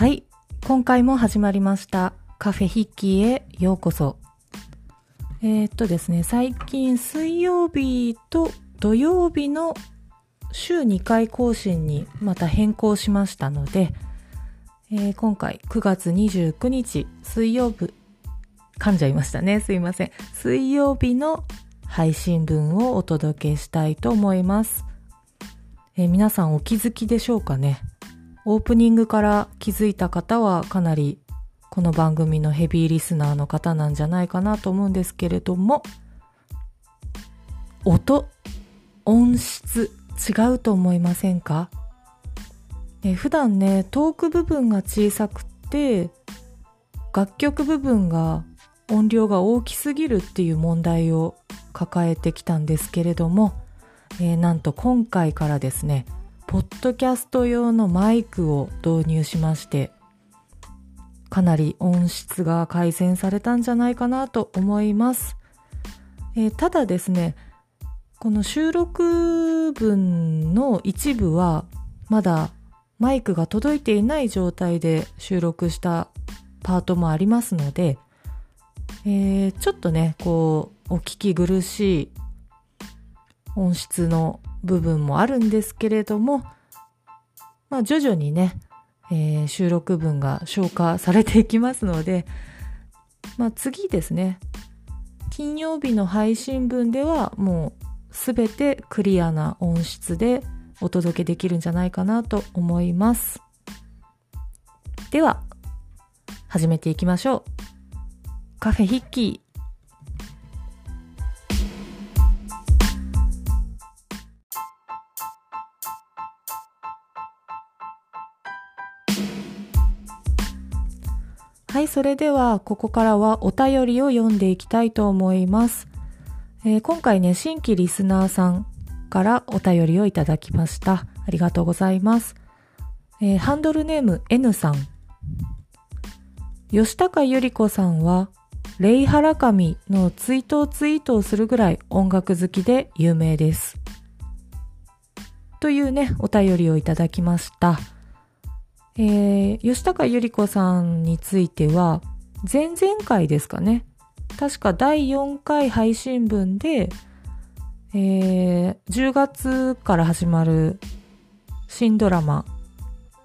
はい、今回も始まりました。カフェヒッキーへようこそ。えー、っとですね、最近水曜日と土曜日の週2回更新にまた変更しましたので、えー今回9月29日水曜日、噛んじゃいましたね。すいません。水曜日の配信分をお届けしたいと思います。えー皆さんお気づきでしょうかね？オープニングから気づいた方はかなりこの番組のヘビーリスナーの方なんじゃないかなと思うんですけれども、音、音質違うと思いませんか？え普段ね、トーク部分が小さくて、楽曲部分が音量が大きすぎるっていう問題を抱えてきたんですけれども、えーなんと今回からですね、ポッドキャスト用のマイクを導入しまして、かなり音質が改善されたんじゃないかなと思います。えーただですね、この収録分の一部はまだマイクが届いていない状態で収録したパートもありますので、えーちょっとね、こう、お聞き苦しい音質の部分もあるんですけれども、まあ徐々にね、えー収録分が消化されていきますので、まあ次ですね、金曜日の配信分ではもうすべてクリアな音質でお届けできるんじゃないかなと思います。では、始めていきましょう。カフェヒッキー。はい、それではここからはお便りを読んでいきたいと思います。えー今回ね、新規リスナーさんからお便りをいただきました。ありがとうございます。えーハンドルネーム N さん。吉高由里子さんは、レイ・ハラカミの追悼ツイートをするぐらい音楽好きで有名です。というね、お便りをいただきました。えー、吉高由里子さんについては、前々回ですかね。確か第4回配信分で、えー、10月から始まる新ドラマ、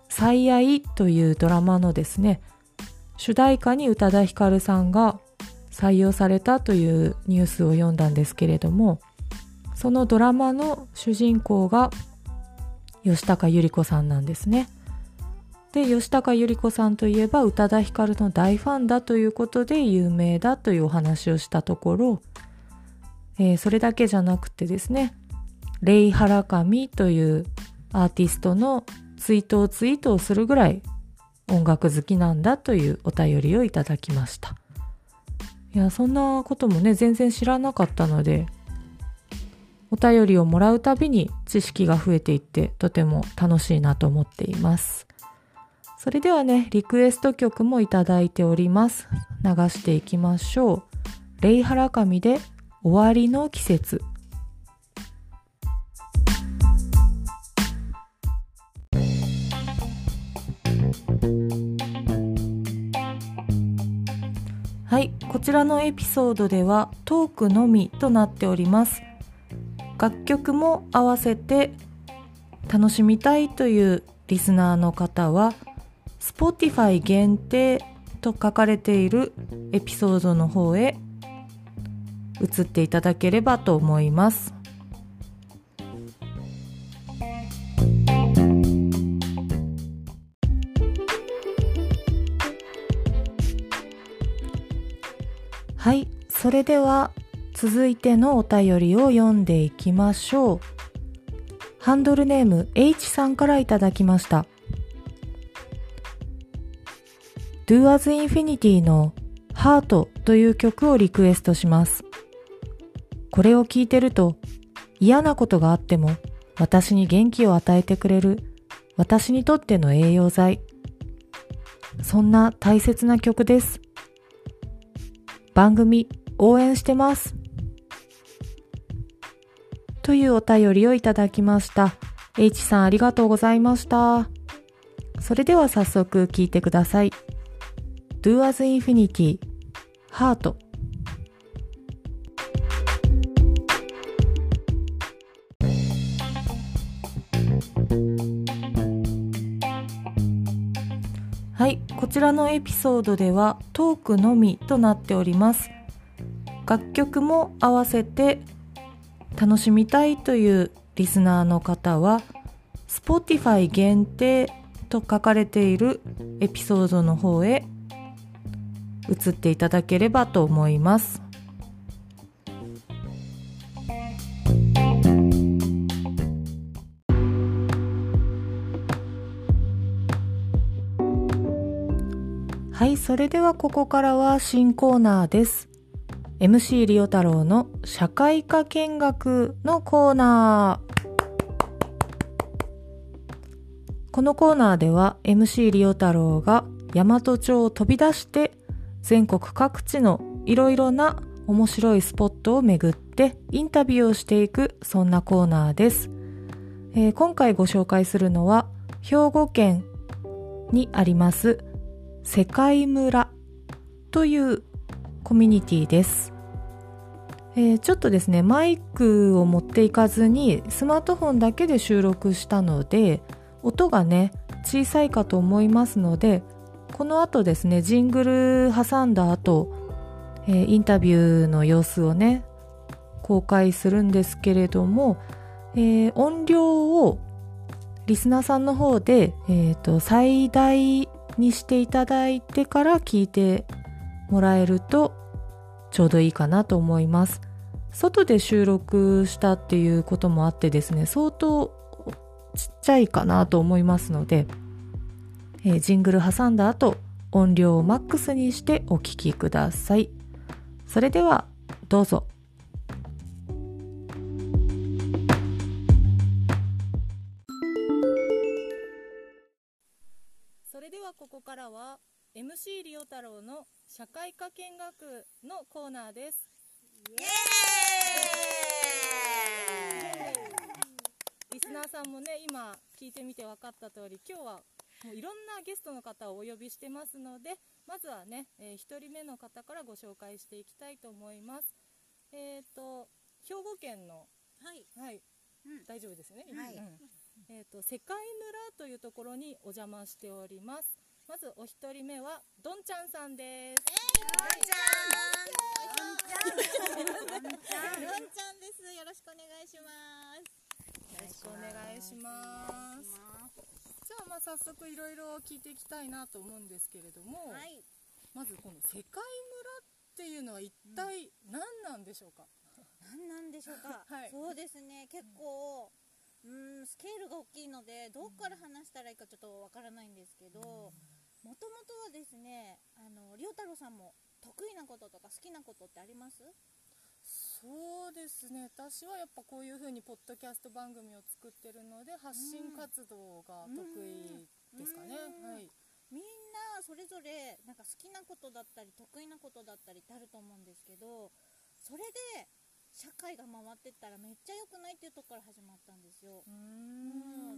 最愛というドラマのですね、主題歌に宇多田ヒカルさんが採用されたというニュースを読んだんですけれども、そのドラマの主人公が吉高由里子さんなんですね。で吉高由里子さんといえば宇多田ヒカルの大ファンだということで有名だというお話をしたところ、えーそれだけじゃなくてですねレイ・ハラカミというアーティストの追悼ツイートをするぐらい音楽好きなんだというお便りをいただきました。いやそんなこともね全然知らなかったのでお便りをもらうたびに知識が増えていってとても楽しいなと思っています。それではね、リクエスト曲もいただいております。流していきましょう。レイハラカミで終わりの季節。はい、こちらのエピソードではトークのみとなっております。楽曲も合わせて楽しみたいというリスナーの方は Spotify 限定と書かれているエピソードの方へ移っていただければと思います。はい、それでは続いてのお便りを読んでいきましょう。ハンドルネーム H さんからいただきました。Do As Infinity の Heart という曲をリクエストします。これを聴いてると嫌なことがあっても私に元気を与えてくれる私にとっての栄養剤。そんな大切な曲です。番組応援してます。というお便りをいただきました。H さんありがとうございました。それでは早速聞いてください Do as Infinity ハートはいこちらのエピソードではトークのみとなっております。楽曲も合わせて楽しみたいというリスナーの方は Spotify 限定と書かれているエピソードの方へ移っていただければと思います。はいそれではここからは新コーナーです。MC リオ太郎の社会科見学のコーナー。このコーナーでは MC リオ太郎が大和町を飛び出して全国各地のいろいろな面白いスポットを巡ってインタビューをしていくそんなコーナーです、えー、今回ご紹介するのは兵庫県にあります世界村というコミュニティです。えー、ちょっとですね、マイクを持っていかずにスマートフォンだけで収録したので、音がね、小さいかと思いますので、この後ですね、ジングル挟んだ後、えー、インタビューの様子をね、公開するんですけれども、えー、音量をリスナーさんの方で、えーと最大にしていただいてから聞いてもらえるとちょうどいいかなと思います。外で収録したっていうこともあってですね相当ちっちゃいかなと思いますので、えー、ジングル挟んだ後音量をマックスにしてお聴きください。それではどうぞ。それではここからは MC リオ太郎の社会科見学のコーナーです。イエーイリスナーさんもね今聞いてみて分かった通り今日はもういろんなゲストの方をお呼びしてますのでまずはね、えー、1人目の方からご紹介していきたいと思います。えっ、ー、と兵庫県のはい、はい、うん、大丈夫ですね、はい、うん。えーと、世界村というところにお邪魔しております。まずお一人目はどんちゃんさんです、えー、どん。ちゃん。どんちゃん。どんちゃんです。よろしくお願いします。よろしくお願いしますまあ早速いろいろ聞いていきたいなと思うんですけれども、はい、まずこの世界村っていうのは一体何なんでしょうか、うん、何なんでしょうか、はい、そうですね。結構、うんうんスケールが大きいのでどっから話したらいいかちょっとわからないんですけどもともとはですねあのりょうたろうさんも得意なこととか好きなことってあります？そうですね。私はやっぱこういうふうにポッドキャスト番組を作ってるので発信活動が得意ですかね、はい、みんなそれぞれなんか好きなことだったり得意なことだったりってあると思うんですけどそれで社会が回ってったらめっちゃ良くないっていうところから始まったんですよ。うん。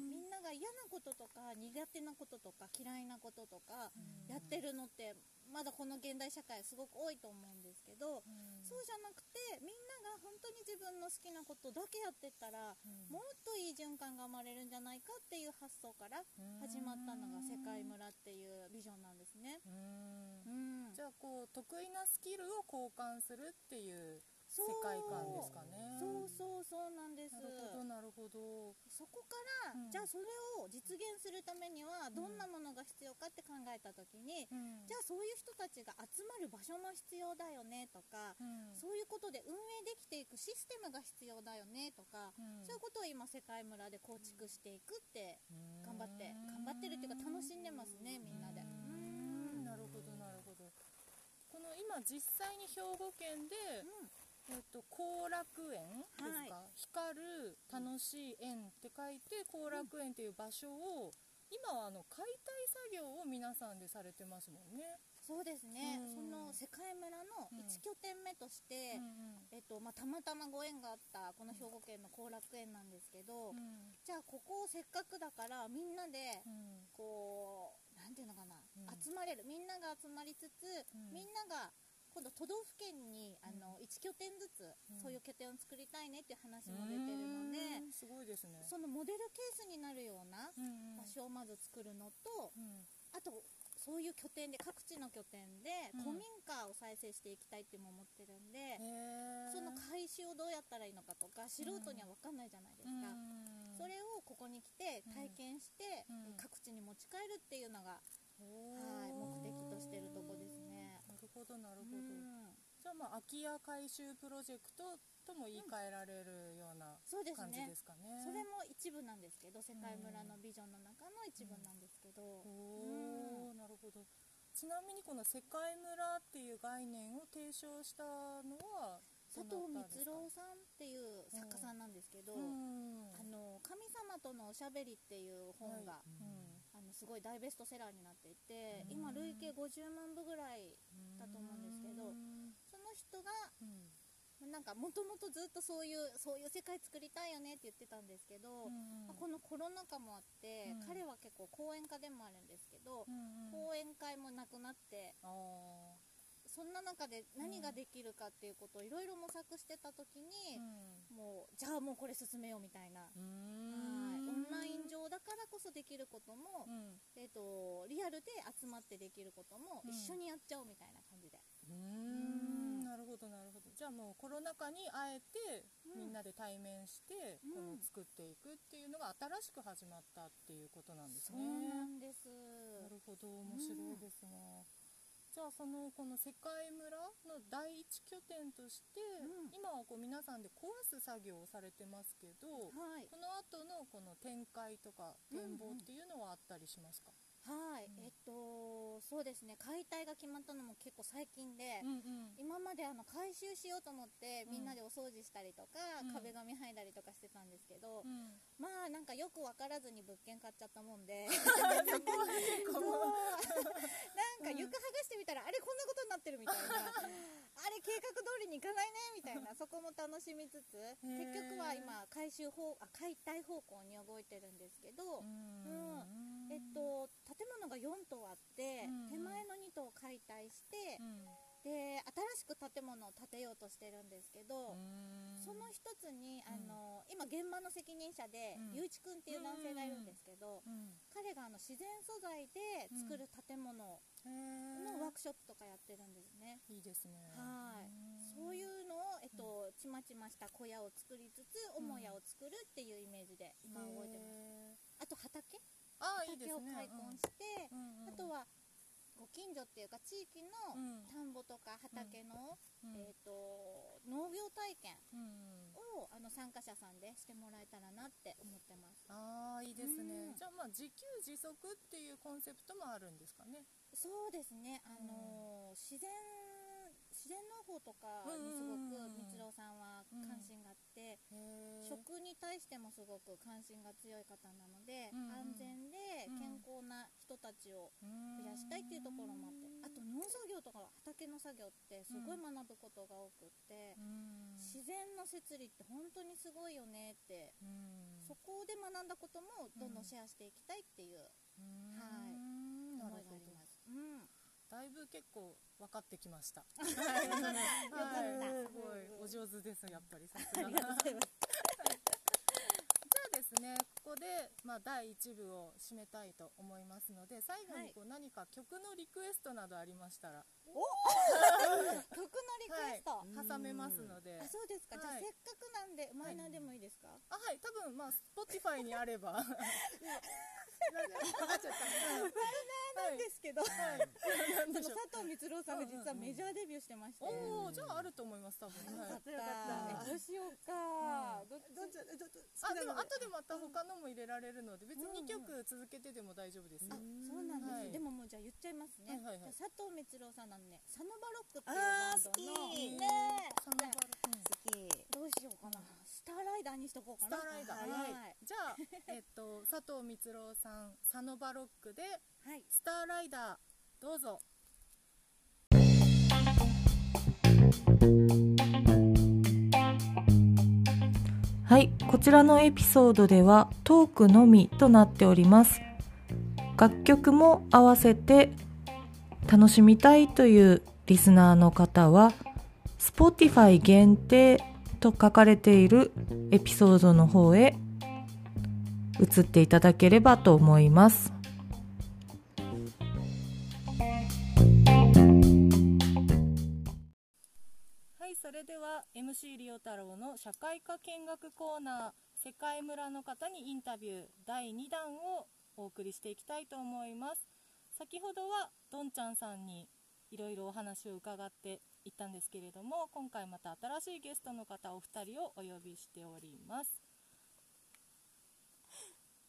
みんなが嫌なこととか苦手なこととか嫌いなこととかやってるのってまだこの現代社会すごく多いと思うんですけどそうじゃなくてみんなが本当に自分の好きなことだけやってったらもっといい循環が生まれるんじゃないかっていう発想から始まったのが世界村っていうビジョンなんですね。うん。じゃあこう得意なスキルを交換するっていう世界観ですかね。そう。そうそうなんです。なるほどなるほど。そこから、うん、じゃあそれを実現するためにはどんなものが必要かって考えた時に、うん、じゃあそういう人たちが集まる場所も必要だよねとか、うん、そういうことで運営できていくシステムが必要だよねとか、そういうことを今世界村で構築していくって頑張って頑張ってるっていうか楽しんでますねみんなで。なるほどなるほど。この今実際に兵庫県で、えっと、後楽園ですか、はい、光る楽しい園って書いて後楽園っていう場所を、今はあの解体作業を皆さんでされてますもんね。そうですね、うん。その世界村のうん。1拠点目として、えっとまあ、たまたまご縁があったこの兵庫県の後楽園なんですけど、うん。じゃあここをせっかくだからみんなでうん。こうなんていうのかな、うん。集まれる。みんなが集まりつつ、うん。みんなが今度都道府県にあの1拠点ずつ、うん。そういう拠点を作りたいねっていう話も出てるので、うんすごいですね。そのモデルケースになるような場所をまず作るのと、うん。あとそういう拠点で各地の拠点でうん。古民家を再生していきたいっても思ってるんで、その改修をどうやったらいいのかとか素人には分かんないじゃないですか、うんそれをここに来て体験して、うん。各地に持ち帰るっていうのが、おはい、ー目的としてるとこですほどなるほど、うん。じゃあまあ空き家改修プロジェクトとも言い換えられるようなそうです感じねですかね。それも一部なんですけど世界村のビジョンの中の一部なんですけど、おーなるほど。ちなみにこの世界村っていう概念を提唱したのは佐藤光郎さんっていう作家さんなんですけど、うん。あの神様とのおしゃべりっていう本が、あのすごい大ベストセラーになっていて、うん。今累計50万部ぐらいうんだと思うんですけどうんその人がうん。なんかもともとずっとそういうそういう世界作りたいよねって言ってたんですけど、うんまあこのコロナ禍もあって、うん。彼は結構講演家でもあるんですけど、講演会もなくなってそんな中で何ができるかっていうことをいろいろ模索してた時に、もうじゃあもうこれ進めようみたいな、はいうん。オンライン上だからこそできることも、うん。えー、とリアルで集まってできることもうん。一緒にやっちゃおうみたいな感じで、うん。ん。なるほどなるほど。じゃあもうコロナ禍にあえてうん。みんなで対面してうん。この作っていくっていうのが新しく始まったっていうことなんですそうね。なんです。なるほど面白いですね。じゃあそのこの世界村の第一拠点として、うん。今はこう皆さんで壊す作業をされてますけど、はい。この後のこの展開とか展望っていうのはあったりしますか？はい、うん。えっとそうですね。解体が決まったのも結構最近で、うんうん。今まであの回収しようと思ってうんみんなでお掃除したりとか、うん。壁紙剥いだりとかしてたんですけど、うんまあなんかよく分からずに物件買っちゃったもんで。なんか床剥がしてみたら、あれこんなことになってるみたいな。あれ計画通りにいかないねみたいな。そこも楽しみつつ。結局は今回収方あ解体方向に動いてるんですけど、うん。えっと、建物が4棟あって、うん。手前の2棟を解体してう、んで新しく建物を建てようとしてるんですけど、うん。その一つに、うん。あの今現場の責任者で、うん。ゆういちくんっていう男性がいるんですけど、うん。彼があの自然素材で作る建物のワークショップとかやってるんですね。いいですね。はい。そういうのを、えっと、ちまちました小屋を作りつつ、母屋を作るっていうイメージで今動いてます。あと畑？あ畑をね。開墾して、うんうん。あとはご近所っていうか地域のうん。田んぼとか畑の、うん。えっと農業体験うんをあの参加者さんでしてもらえたらなって思ってます。ああいいですね、うん。じゃあまあ自給自足っていうコンセプトもあるんですかね。そうですね、あの自然自然農法とかにすごくうん光郎さんは関心があって、食に対してもすごく関心が強い方なので、うん安全でうん健康な人たちを増増やしたいっていうところもあって、あと農作業とか畑の作業ってすごい学ぶことが多くって、うん。自然の摂理って本当にすごいよねって、うん。そこで学んだこともどんどんシェアしていきたいっていううん。はい。思いがあります。うんだいぶ結構分かってきました。はい。すごい。お上手ですやっぱりさすが。じゃあですねここで、まあ、第1部を締めたいと思いますので最後にこう何か曲のリクエストなどありましたら、曲のリクエスト。はい、挟めますので。あ、そうですか。じゃあはいせっかくなんでマイナーでもいいですか？あはい。多分まあ Spotify にあれば分かっちゃったなんですけど、はいなんでしょう佐藤光郎さんが実はメジャーデビューしてまして。おおじゃああると思います多分、よかった。どうしようか。どっちあでも後でまた他のも入れられるので別に2曲続けてでも大丈夫ですよ、あ、そうなんです、はいでももうじゃあ言っちゃいますね。はいはいはい佐藤光郎さんなのね、サノバロックっていうバンドのねサノバルうん好きどうしようかな。スターライダーにしとこうかな。スターライダーはい。はいじゃあえっと佐藤光郎さん佐野バロックではい。スターライダーどうぞはい、こちらのエピソードではトークのみとなっております。楽曲も合わせて楽しみたいというリスナーの方は Spotify 限定と書かれているエピソードの方へ移っていただければと思います。はい、それでは MC リオ太郎の社会科見学コーナー世界村の方にインタビュー第2弾をお送りしていきたいと思います先ほどはどんちゃんさんにいろいろお話を伺っていったんですけれども今回また新しいゲストの方お二人をお呼びしております。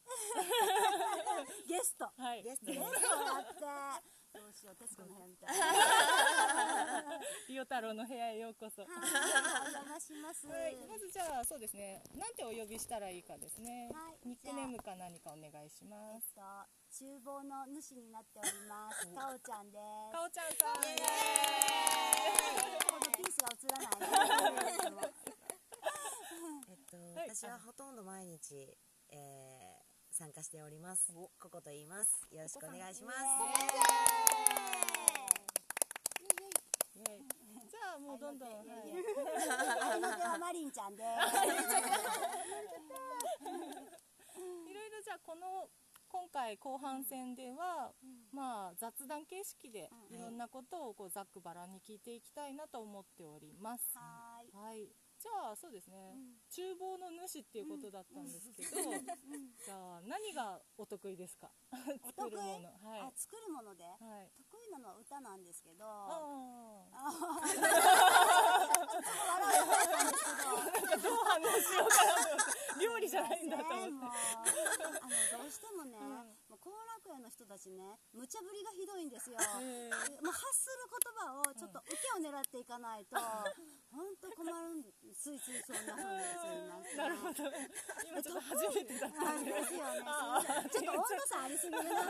ゲスト。はい。ゲストゲストやってどうしよう徹子の部屋みたいな。リオ太郎の部屋へようこそ。はいお邪魔します。はい、まずじゃあそうですね。なんてお呼びしたらいいかですね、はいニックネームか何かお願いしまえっすと厨房の主になっております。かおちゃんです。かおちゃんさん。このピースが映らないねえっと、はい私はほとんど毎日、えー参加しております。ココと言います。よろしくお願いします。イエイじゃあもうどんどん、はい、の手はマリンちゃんです いろいろじゃあこの今回後半戦では、まあ雑談形式でうんいろんなことをこうざっくばらんに聞いていきたいなと思っております。はーいはい。じゃあそうですね、厨房の主っていうことだったんですけど、じゃあ何がお得意ですか？作るもの。はい。あ作るもので？はい。得意なのは歌なんですけど 料理じゃないんだと思って。ねどうしてもね、もう後楽園の人たちね無茶ぶりがひどいんですよ、えー。もう発する言葉をちょっと受けを狙っていかないと本当困るんついついそんな風にすいません。なるほど。今ちょっと初めてだったなんんで。ですよね。ちょっと温度差ありすぎるなす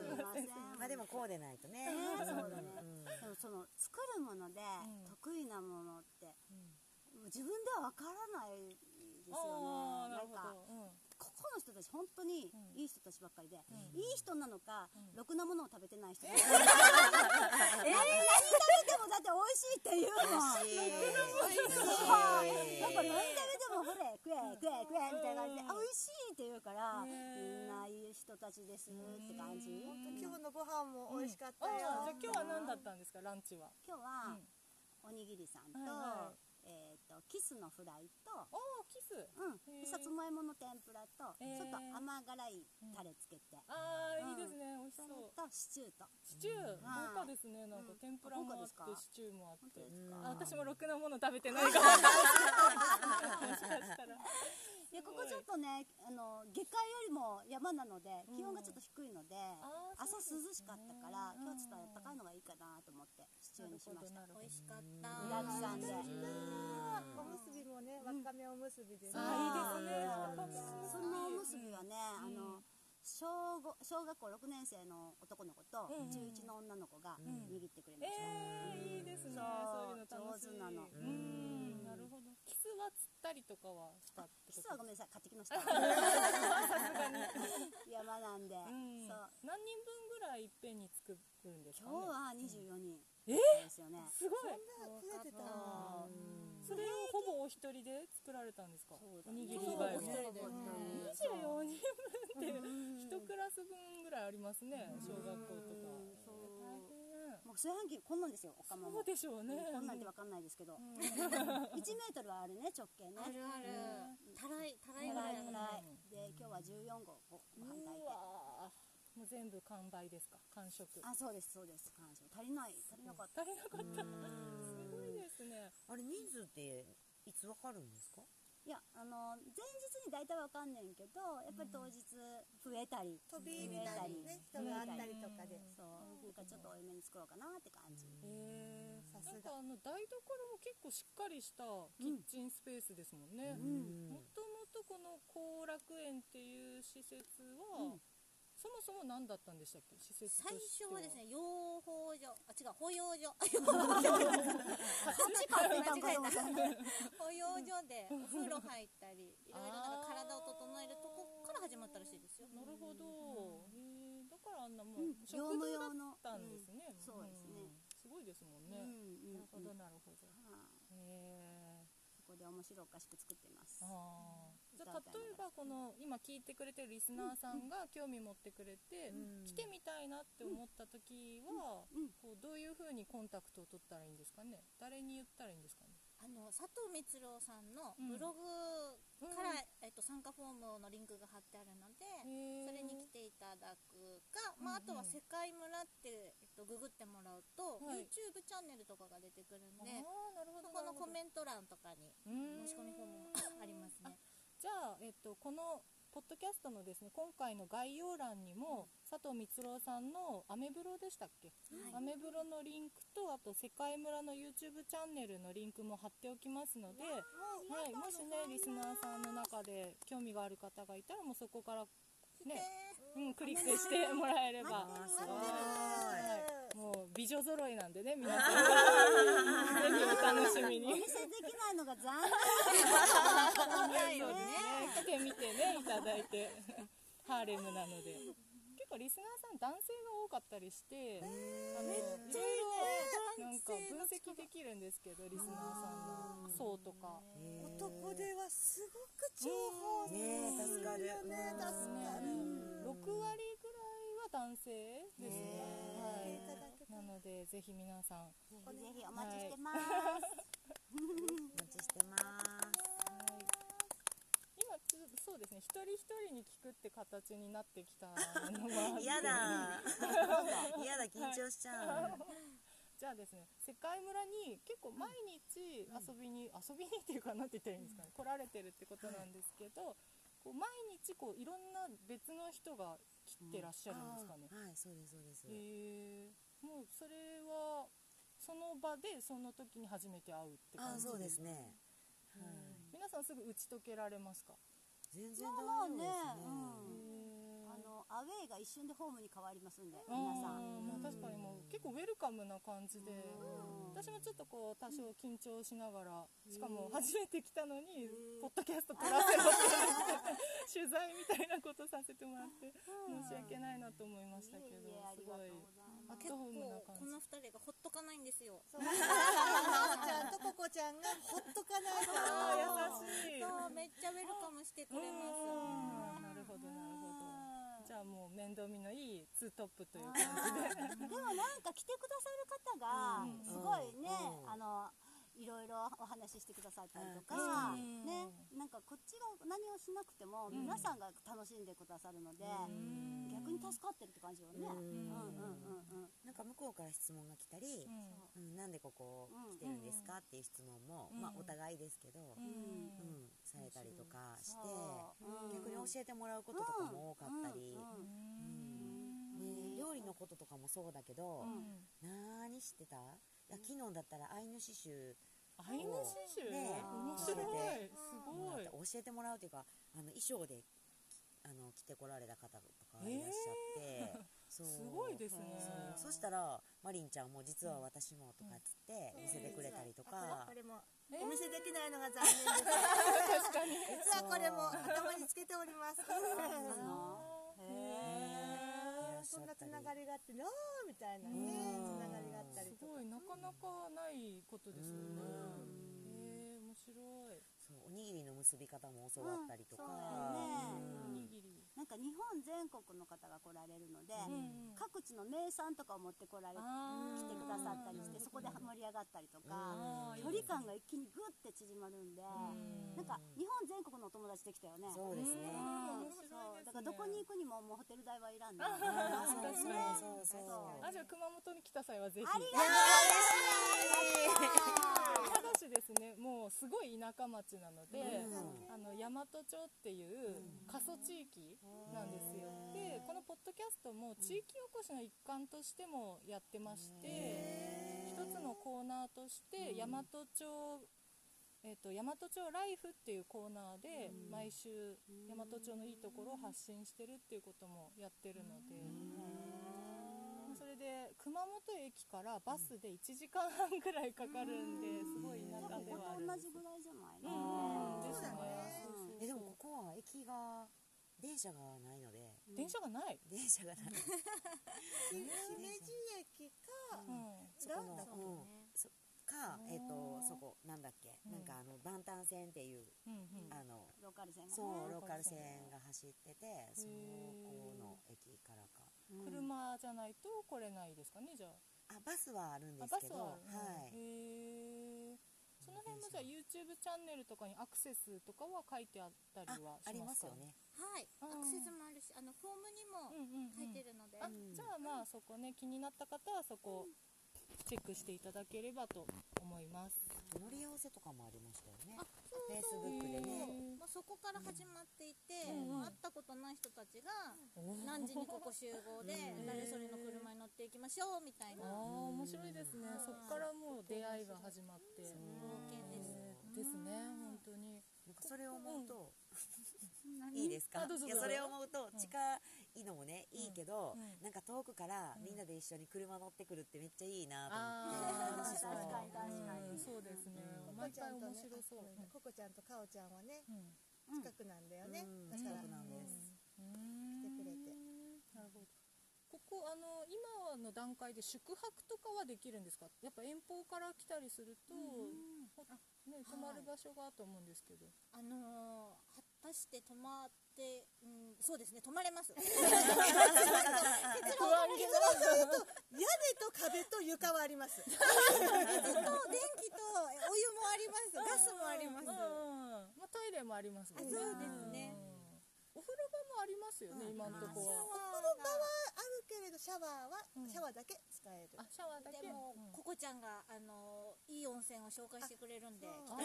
いません。まあでもこうでないとね。ねそうだねん。でもその作るものでん。得意なものって、自分ではわからないですよね。なんか。ここの人たち本当にん。いい人たちばっかりで、いい人なのか、ろくなものを食べてない人 えー、何食べてもだって美味しいって言う。もん美味しい。そうなんか何食べてもほれ食え食え食えみたいな感じで、あ美味しいって言うから、みんないい人たちですって感じ、今日のご飯も美味しかったああ、じゃよ。あ今日は何だったんですか、ランチは？今日は、おにぎりさんと,、はいはえー、とキスのフライと、おお、キス。うん、でさつまいもの天ぷらと、ちょっと甘辛いタレつけて、ああ、いいですね、美味しそう。とシチューと。シチュー、はい豪華ですね、なんかうん。天ぷらもあってシチューもあって。私もろくなもの食べてないから。もしかしたら。でここちょっとねあの下界よりも山なので気温がちょっと低いので、あー朝涼しかったから、今日ちょっと高いのがいいかなと思ってシチューにしました。美味しかった。具だくさんで、おむすびもね、わかめおむすびです。あーいいですね。そのおむすびはね、あの小五小学校6年生の男の子とうん。うん中1の女の子が握ってくれました、えー、いいですね。そうそういうの楽しい。上手なの。うん、は釣ったりとかはしたってこと？実はごめんなさい買ってきました。山なんで、うん。そう。何人分ぐらいいっぺんに作るんですか？ね今日は24人え？ですよね、すごい。増えてた。あーそれをほぼお一人で作られたんですか？そうだおにぎり以外もそうで。24人分って一クラス分ぐらいありますね小学校とかもう炊飯器こんなんですよおかまも。そうでしょうね。こんなんでわかんないですけど、1メートルはあるね直径ね。あるある。たらいたらいぐたららいあるいたらい。で今日は14号ごご飯炊いうて。わーもう全部完売ですか？完食。あそうですそうです。感謝足りない。足りなかった。足りなかった。すごいですね。あれ人数っていつわかるんですか？いやあの前日に大体わかんねんけどやっぱり当日増えたり飛び入りなりね、人があったりとかで。そう。だからちょっと多めに作ろうかなって感じ、へえさすが。なんかあの台所も結構しっかりしたキッチンスペースですもんね、うん。もともとこの後楽園っていう施設は、そもそも何だったんでしたっけ？施設と最初はですね養蜂所あ違う保養所。間違えた。保養所でお風呂入ったりいろいろなんか体を整えるとこから始まったらしいですよ。なるほど、へえだからあんなもう、うん。食業務堂だ用のったんですね、うん。そうですね。んすごいですもんね、うんうんなるほどなるほど、はい。へえそこで面白おかしく作ってます。ああ例えばこの今聞いてくれてるリスナーさんが興味持ってくれて、来てみたいなって思った時は、うん。こうどういうふうにコンタクトを取ったらいいんですかね？誰に言ったらいいんですかね？あの佐藤光郎さんのブログから、えっと、参加フォームのリンクが貼ってあるので、それに来ていただくか、まあ、あとは世界村って、えっと、ググってもらうと、はい。YouTube チャンネルとかが出てくるんでそこのコンメント欄とかに申し込みフォームもありますね。じゃあ、えっと、このポッドキャストのですね今回の概要欄にも、佐藤光郎さんのアメブロでしたっけ、アメブロのリンクとあと世界村の YouTube チャンネルのリンクも貼っておきますので、はい、もしねリスナーさんの中で興味がある方がいたらもうそこからね、うん、クリックしてもらえれば、はい、もう美女揃いなんでね 皆さんぜひお楽しみにお見せできないのが残念ね。来てみてね、いただいて。ハーレムなので。結構リスナーさん男性が多かったりして、あのいろいろなんか分析できるんですけどリスナーさんの層とか。男ではすごく重宝ねえ助かるよね助かる6割ぐらいは男性ですね。はい。なのでぜひ皆さん。ぜひぜひお待ちしてます、お待ちしてます。今つそうですね。一人一人に聞くって形になってきたのは嫌だ。嫌だ緊張しちゃう。じゃあですね世界村に結構毎日遊びに、遊びにっていうかなんて言ったらいいんですかね、来られてるってことなんですけど、こう毎日こういろんな別の人が来てらっしゃるんですかね、はいそうですそうです。へえもうそれはその場でその時に初めて会うって感じあそうですね。はい。皆さんすぐ打ち解けられますか？全然まあまあ大丈ですね。うん。あのアウェイが一瞬でホームに変わりますんであ皆さん。ーまあ、確かにもう結構ウェルカムな感じで私もちょっとこう多少緊張しながらしかも初めて来たのにポッドキャスト撮らせろって 取材みたいなことさせてもらって申し訳ないなと思いましたけどすごいりがとうございますアットホームな結構この二人がほっとかないんですよ。そう。ちゃんとココちゃんがほっとかないから優しいそうめっちゃウェルカムしてくれます。うんなるほどなるほど。じゃあもう面倒見のいいツートップという感じで。でもなんか来てくださる方がすごいね、うん。あのいろいろお話ししてくださったりとか、うん。ね、なんかこっちが何をしなくても皆さんが楽しんでくださるので、逆に助かってるって感じよね。うん。うんうんうんなんか向こうから質問が来たり、うん。なんでここ来てるんですかっていう質問も、まあお互いですけど、うん。されたりとかして、逆に教えてもらうこととかも多かったり、うん。ね、料理のこととかもそうだけど、何知ってた？いや昨日だったらアイヌ刺繍。アイヌ刺繍？ね面白い。教えて。すごい。教えてもらうというかあの衣装であの着てこられた方とかいらっしゃって、そう。すごいですね。そう。そしたらマリンちゃんも実は私もとかっつって見せてくれたりとか、これもお見せできないのが残念です。確かに。実はこれも頭につけております。そんなつながりがあってねおーみたいなねすごいなかなかないことですよね。へえ面白い。そうおにぎりの結び方も教わったりとか、おにぎり。なんか日本全国の方が来られるので、各地の名産とかを持ってこられ来てくださったりしてそこで盛り上がったりとか距離感が一気にグッて縮まるんでなんか日本全国のお友達できたよね。そうですね、だからどこに行くにももうホテル代はいらんねあそうそうそうそう。あじゃあ熊本に来た際はぜひ。ありがただしですね。もうすごい田舎町なので、あの大和町っていう過疎地域なんですよ、でこのポッドキャストも地域おこしの一環としてもやってまして、一つのコーナーとして大和町えっと大和町ライフっていうコーナーで毎週大和町のいいところを発信してるっていうこともやってるので、で熊本駅からバスで1時間半ぐらいかかるんですごい田舎でここはある同じぐらいじゃないうんのうんですね。うんえでもここは駅が電車がないので。電車がない、電車がない。姫路駅かうん。そこのなん。だっけうかえっ、とそこなんだっけ、うん。なんかあの万端線っていう、うんうん。あのローカル線がね。そうローカル線線が走っててそこの駅からか。うん車じゃないと来れないですかねじゃあ。あバスはあるんであすけどバスははい。へえその辺もじゃあ YouTube チャンネルとかにアクセスとかは書いてあったりあはありしまか？ますすよね。はい。アクセスもあるしあのフォームにもうんうん、うん、書いてるので、あじゃあまあそこね気になった方はそこチェックしていただければと思います。乗り合わせとかもありましたよね。あそうフェイスそう。ブックでね。もうそこから始まっていて、うん。会ったことない人たちが何時にここ集合でうん。誰それの車に乗っていきましょうみたいあな。あ面白いですね。そこからもう出会いが始まって。冒険ですですね本当に。なんかそれを思うと、何 いいですか？それを思うと近いのもね、いいけど、うん。なんか遠くからみんなで一緒に車乗ってくるってめっちゃいいなとあ思って、確かに確かに。うんそうですね。毎回ちゃんとね面白そう。あココちゃんとカオちゃんはねうん。近くなんだよね、うん。だから近くなんです。うん。来てくれて。なるほど。ここあの今の段階で宿泊とかはできるんですか？やっぱ遠方から来たりすると、ほね、泊まる場所がと思うんですけど、あのー、果たして泊まって、うん、そうですね泊まれます。屋根と壁と床はあります。と電気とお湯もあります。ガスもあります、うんまあ、トイレもありますそうですねもありますよね、今のとこは。お風呂場はあるけれどシャワーは、うん。シャワーだけ使える。あシャワーだけ？でも、うん。ココちゃんがあのーいい温泉を紹介してくれるんで。ココ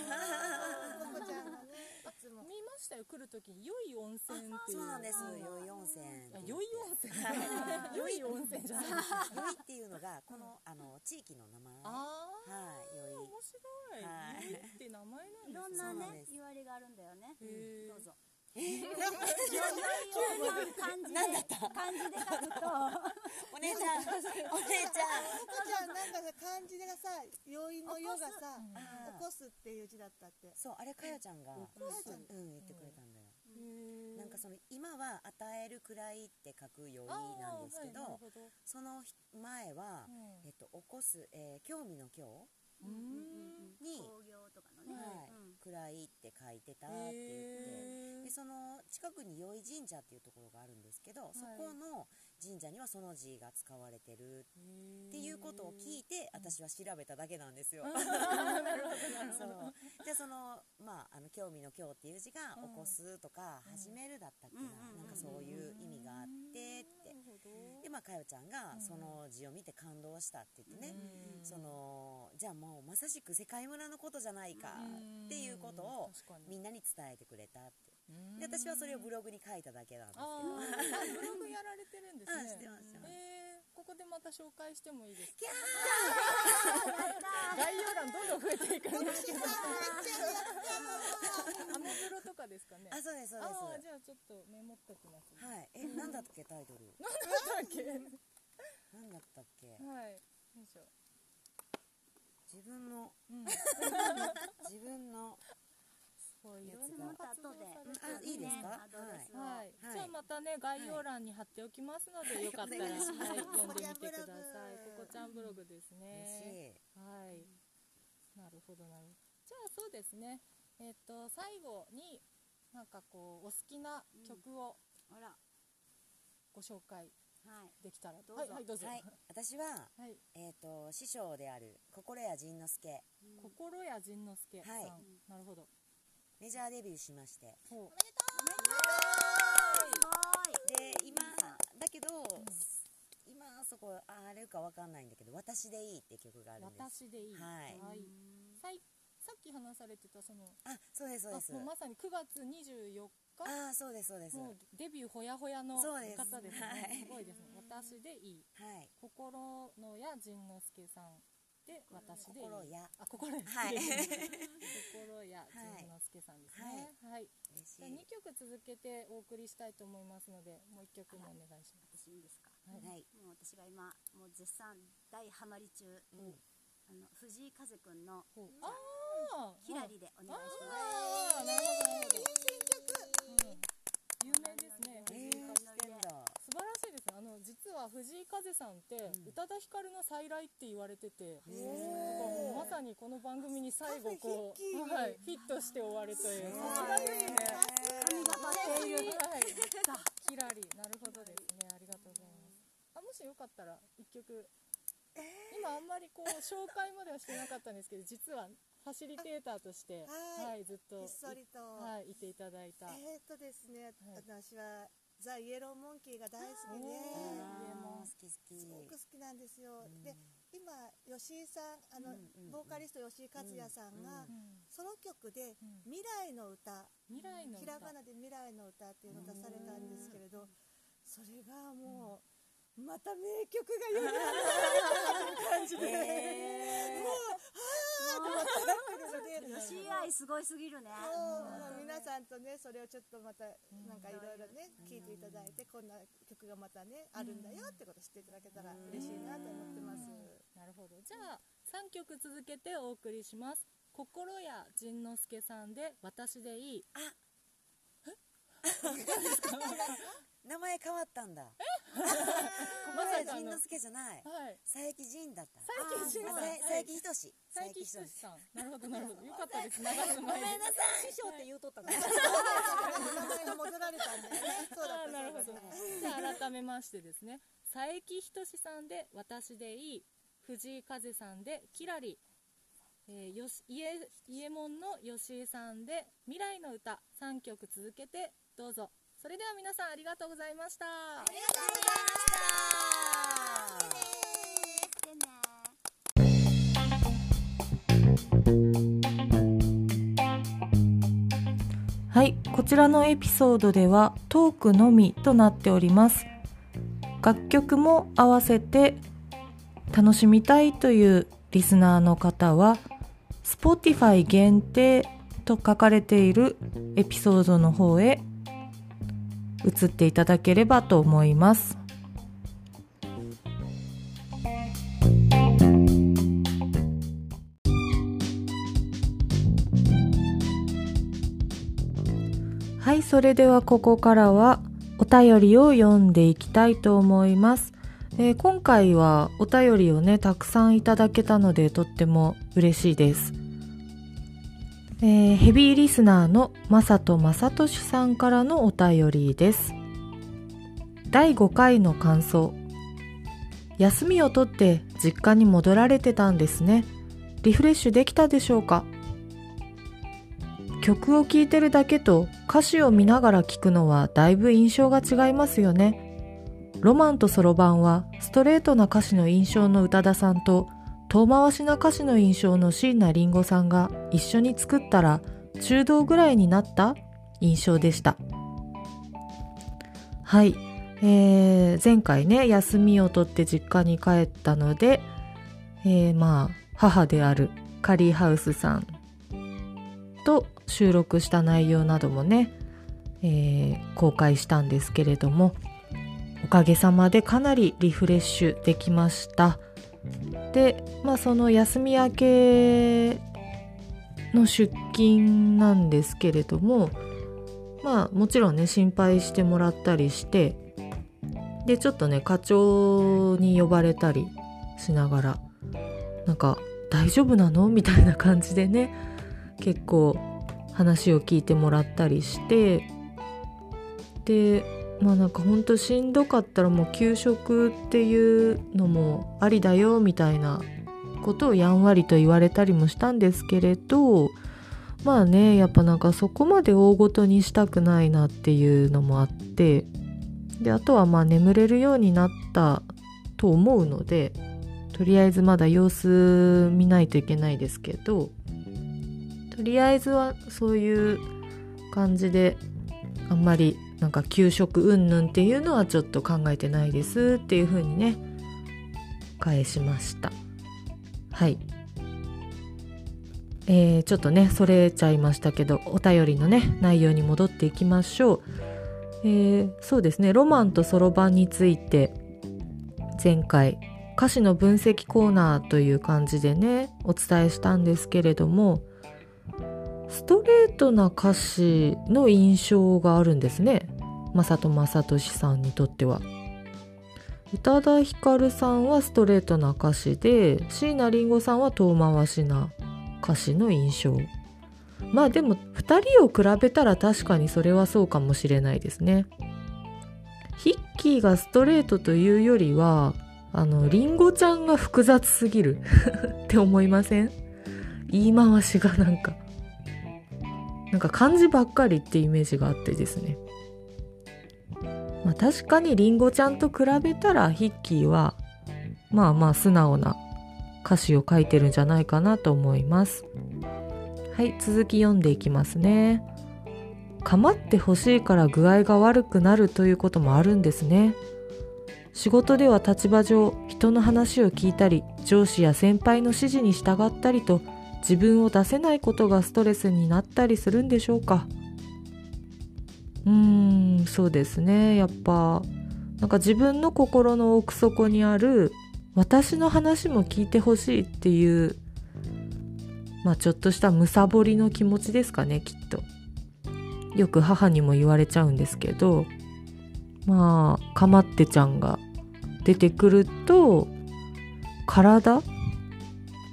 ちゃんがね。いつも見ましたよ来るときに良い温泉っていう。そうなんですあ良い温泉。あ良い温泉。良い温泉じゃない。良いっていうのがこの,、あの地域の名前。ああはい良い。面白い。はい。良いって名前なんですいろんなね言われがあるんだよね。どうぞ漢字で漢字で書くと。お姉ちゃん。お姉ちゃんココちゃんなんかさ漢字がさ余韻の世がさ起こすっていう字だったって。そうあれかよちゃんが。うん。言ってくれたんだよなんかその今は与えるくらいって書く良いなんですけど、はいどその前は、うんえっと起こす、えー興味の今うーん日に、工業とかのねはいうんくらいって書いてたって言ってでその近くに宵神社っていうところがあるんですけど、そこの神社にはその字が使われてるっていうことを聞いて私は調べただけなんですよ。そうじゃあそのまああの興味の今日っていう字が起こすとか始めるだったっけな、なんかそういう意味があってってでまあかよちゃんがその字を見て感動したって言ってね、そのじゃあもうまさしく世界村のことじゃないかっていうことをみんなに伝えてくれたって。で私はそれをブログに書いただけなんですけあどブログやられてるんですね。うん知ってます知ってますえーここでまた紹介してもいいですか？概要欄どんどん増えていくんですけど。アメブロとかですかねあそうですそうです。じゃあちょっとメモっときますね。はい。えなんだっけタイトル？なんだっけ？なんだったっけ？はい。よいしょ。自分の。うん。自分のそういろやつが。んな活動されてあいいです。かはい、はい。じゃあまたね概要欄に貼っておきますので、よかったら、はい、読んでみてください。ここちゃんブログですね。い。はい。なるほどなるほど。じゃあそうですね。えっ、と最後になんかこうお好きな曲をほら。ご紹介はい。できたら、どうぞ。はい私ははい。えっ、と師匠である心谷仁之助。心谷仁之助さん、はい。なるほど。メジャーデビューしまして。ほう。で今だけど、今そこあれかわかんないんだけど「私でいい」って曲があるんです。私でいい。はい。さいさっき話されてたそのあそうですそうです。うまさに9月24日。ああそうですそうです。もうデビューほやほやの方ですね。はい。すごいですね。私でいい。はい。心のや仁之助さん。っで私で心や。あ心や。はい。心やはい。仁之助さんですね。はい、嬉しじゃあ2曲続けてお送りしたいと思いますのでもう1曲もお願いします。私いいんですか？はい。はい。もう私が今もう絶賛大ハマり中、あの藤井風くんのあー「ひらり」でお願いします、あー。なるほどなるほど。うん。有名ですね。えー、あの実は藤井風さんって、宇多田ヒカルの再来って言われててだからもうまさにこの番組に最後こう、はい、フィットして終わるという。さすがですね。神がかっているはい。キラリなるほどですね。ありがとうございます。あもしよかったら一曲。今あんまりこう紹介まではしてなかったんですけど実はファシリテーターとしてはい。はいずっとはいいていただいた。えーとですね、はい。私はザ・イエローモンキーが大好きでおー。あー好き好き。すごく好きなんですよ、うん。で今吉井さんあの、うんうんうん。ボーカリスト吉井和也さんが、うんソロ曲でうん「未来の歌」未来の歌。ひらがなで「未来の歌」っていうのを出されたんですけれどそれがもう、また名曲がよりある感じで、えもうはーってなって。るので。吉井愛すごいすぎるね。もう皆さんとねそれをちょっとまたなんかいろいろね聞いていただいてこんな曲がまたねあるんだよってことを知っていただけたら嬉しいなと思ってます。なるほど。じゃあ3曲続けてお送りします。心や仁之助さんで私でいい 名前変わったんだ。まさかの。仁之助じゃない。はい。佐伯仁だった。佐伯仁さん。あ佐佐伯仁佐伯仁仁さん。なるほどなるほど。よかったです。流す前に師匠って言うとったから。名前が戻られたんだよね。そうだった。あーなるほどじゃあ改めましてですね。佐伯仁さんで「私でいい」藤井風さんで「キラリ」えー、よし家伊右衛門の吉井さんで「未来の歌」3曲続けてどうぞそれでは皆さんありがとうございましたありがとうございましたはい、こちらのエピソードではトークのみとなっております。楽曲も合わせて楽しみたいというリスナーの方は Spotify 限定と書かれているエピソードの方へ移っていただければと思います。はい、それではここからはお便りを読んでいきたいと思います。えー今回はお便りをね、たくさんいただけたのでとっても嬉しいです。えーヘビーリスナーのまさとまさとしさんからのお便りです。第5回の感想。休みを取って実家に戻られてたんですね。リフレッシュできたでしょうか？曲を聴いてるだけと歌詞を見ながら聴くのはだいぶ印象が違いますよね。ロマンとそろばんはストレートな歌詞の印象の宇多田さんと遠回しな歌詞の印象の椎名林檎さんが一緒に作ったら中道ぐらいになった？印象でした。はい。えー前回ね、休みを取って実家に帰ったので、えーまあ、母であるカリーハウスさんと収録した内容などもね、えー公開したんですけれどもおかげさまでかなりリフレッシュできましたでまあその休み明けの出勤なんですけれどもまあもちろんね心配してもらったりしてでちょっとね課長に呼ばれたりしながらなんか大丈夫なの？みたいな感じでね結構話を聞いてもらったりしてでまあなんかほんとしんどかったらもう休職っていうのもありだよみたいなことをやんわりと言われたりもしたんですけれどまあねやっぱなんかそこまで大ごとにしたくないなっていうのもあってであとはまあ眠れるようになったと思うのでとりあえずまだ様子見ないといけないですけどとりあえずはそういう感じであんまりなんか給食云々っていうのはちょっと考えてないですっていう風にね返しました。はい。えー、ちょっとねそれちゃいましたけどお便りのね内容に戻っていきましょう、えー、そうですねロマンとそろばんについて前回歌詞の分析コーナーという感じでねお伝えしたんですけれどもストレートな歌詞の印象があるんですね。正人正俊さんにとっては。宇多田ヒカルさんはストレートな歌詞で椎名林檎さんは遠回しな歌詞の印象。まあでも2人を比べたら確かにそれはそうかもしれないですね。ヒッキーがストレートというよりはあのリンゴちゃんが複雑すぎる。って思いません？言い回しがなんか。なんか漢字ばっかりってイメージがあってですね。まあ、確かにりんごちゃんと比べたらヒッキーはまあまあ素直な歌詞を書いてるんじゃないかなと思います。はい続き読んでいきますね。構ってほしいから具合が悪くなるということもあるんですね。仕事では立場上人の話を聞いたり上司や先輩の指示に従ったりと自分を出せないことがストレスになったりするんでしょうか？うーんそうですね。やっぱなんか自分の心の奥底にある私の話も聞いてほしいっていうまあちょっとしたむさぼりの気持ちですかねきっと。よく母にも言われちゃうんですけどまあかまってちゃんが出てくると体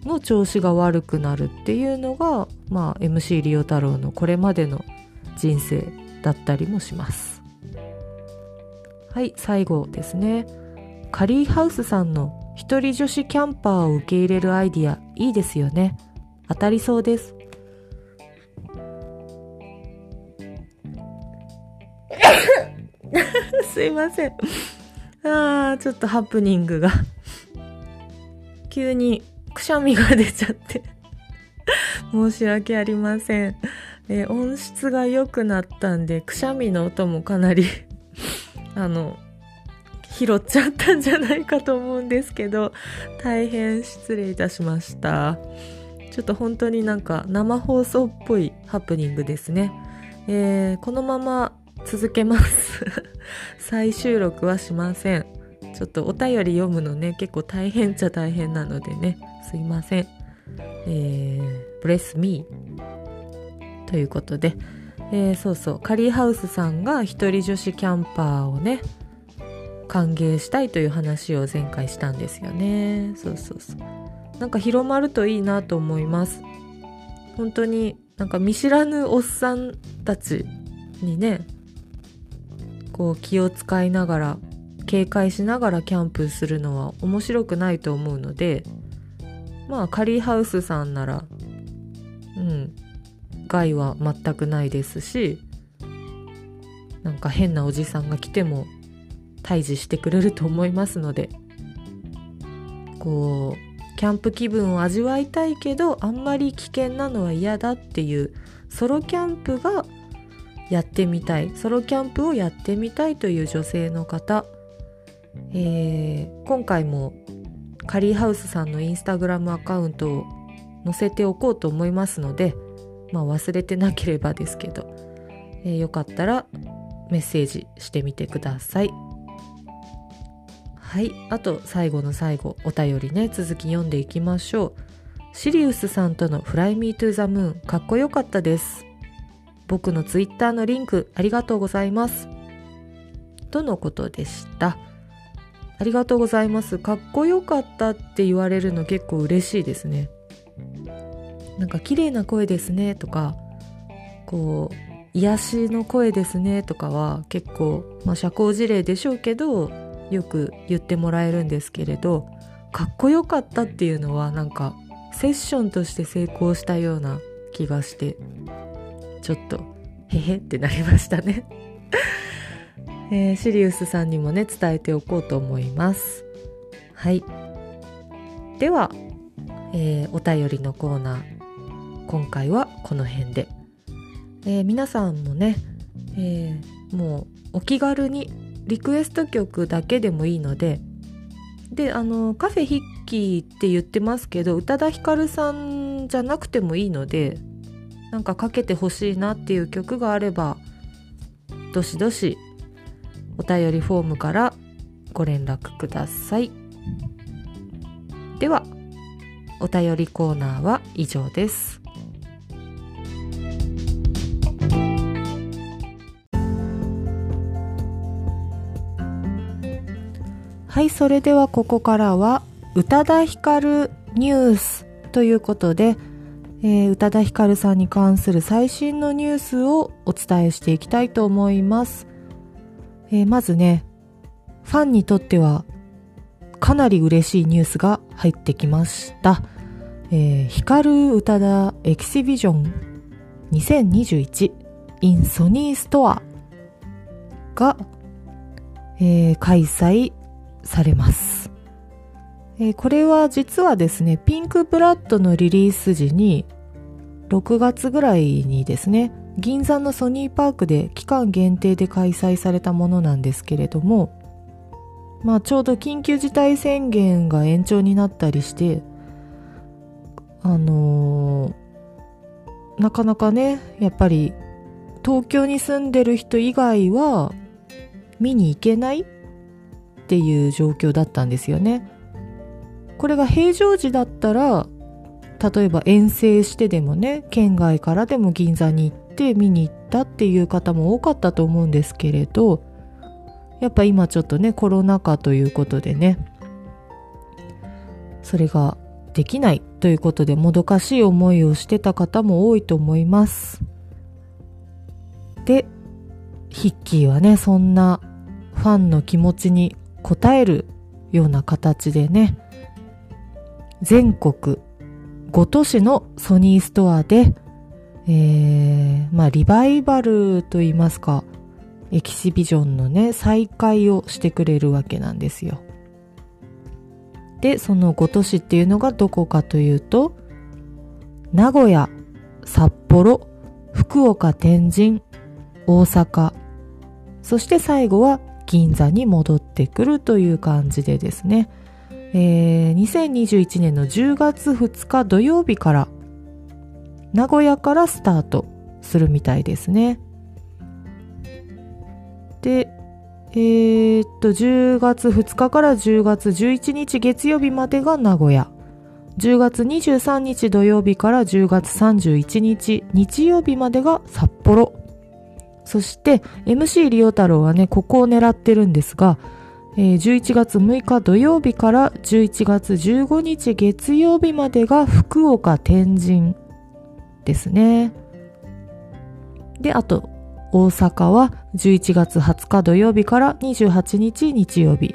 の調子が悪くなるっていうのが、まあ、MC リオ太郎のこれまでの人生だったりもします。はい最後ですね。カリーハウスさんの一人女子キャンパーを受け入れるアイディアいいですよね。当たりそうです。すいません。あーちょっとハプニングが。急にくしゃみが出ちゃって。申し訳ありません。え、音質が良くなったんでくしゃみの音もかなり あの拾っちゃったんじゃないかと思うんですけど大変失礼いたしました。ちょっと本当になんか生放送っぽいハプニングですね、えー、このまま続けます。再収録はしません。ちょっとお便り読むのね結構大変っちゃ大変なのでね。すいません。えー、ブレスミーということで、えー、そうそう。カリーハウスさんが一人女子キャンパーをね歓迎したいという話を前回したんですよね。そうそうそう。なんか広まるといいなと思います。本当になんか見知らぬおっさんたちにねこう気を使いながら警戒しながらキャンプするのは面白くないと思うのでまあカリーハウスさんならうん害は全くないですしなんか変なおじさんが来ても退治してくれると思いますのでこうキャンプ気分を味わいたいけどあんまり危険なのは嫌だっていうソロキャンプがやってみたいソロキャンプをやってみたいという女性の方、えー、今回もカリーハウスさんのインスタグラムアカウントを載せておこうと思いますのでまあ忘れてなければですけど、えー、よかったらメッセージしてみてください。はい。あと、最後の最後、お便りね、続き読んでいきましょう。シリウスさんとの Fly Me to the Moon かっこよかったです。僕のツイッターのリンクありがとうございます。とのことでした。ありがとうございます。かっこよかったって言われるの結構嬉しいですね。なんか綺麗な声ですねとかこう癒しの声ですねとかは結構、まあ、社交辞令でしょうけどよく言ってもらえるんですけれどかっこよかったっていうのはなんかセッションとして成功したような気がしてちょっとへへってなりましたねえー、シリウスさんにもね伝えておこうと思います。はい。では、えー、お便りのコーナー今回はこの辺で、えー、皆さんもね、え、もうお気軽にリクエスト曲だけでもいいのでであのカフェヒッキーって言ってますけど宇多田ヒカルさんじゃなくてもいいのでなんかかけてほしいなっていう曲があればどしどしお便りフォームからご連絡ください。ではお便りコーナーは以上です。はいそれではここからは宇多田ヒカルニュースということで、えー、宇多田ヒカルさんに関する最新のニュースをお伝えしていきたいと思います、えー、まずねファンにとってはかなり嬉しいニュースが入ってきました。えー、ヒカル宇多田エキシビジョン2021 in ソニーストアが、えー、開催されます、えー、これは実はですね、ピンクブラッドのリリース時に6月ぐらいにですね、銀座のソニーパークで期間限定で開催されたものなんですけれども、まあちょうど緊急事態宣言が延長になったりして、あのー、なかなかね、やっぱり東京に住んでる人以外は見に行けないっていう状況だったんですよね。これが平常時だったら、例えば遠征してでもね、県外からでも銀座に行って見に行ったっていう方も多かったと思うんですけれど、やっぱ今ちょっとね、コロナ禍ということでね、それができないということでもどかしい思いをしてた方も多いと思います。で、ヒッキーはね、そんなファンの気持ちに応えるような形でね、全国5都市のソニーストアで、えー、まあリバイバルと言いますか、エキシビジョンのね、再開をしてくれるわけなんですよ。で、その5都市っていうのがどこかというと、名古屋、札幌、福岡、天神、大阪、そして最後は銀座に戻ってくるという感じでですね、えー、2021年の10月2日土曜日から名古屋からスタートするみたいですね。で、えー、っと、10月2日から10月11日月曜日までが名古屋。10月23日土曜日から10月31日日曜日までが札幌。そして MC リオ太郎はね、ここを狙ってるんですが、えー、11月6日土曜日から11月15日月曜日までが福岡天神ですね。で、あと、大阪は11月20日土曜日から28日日曜日。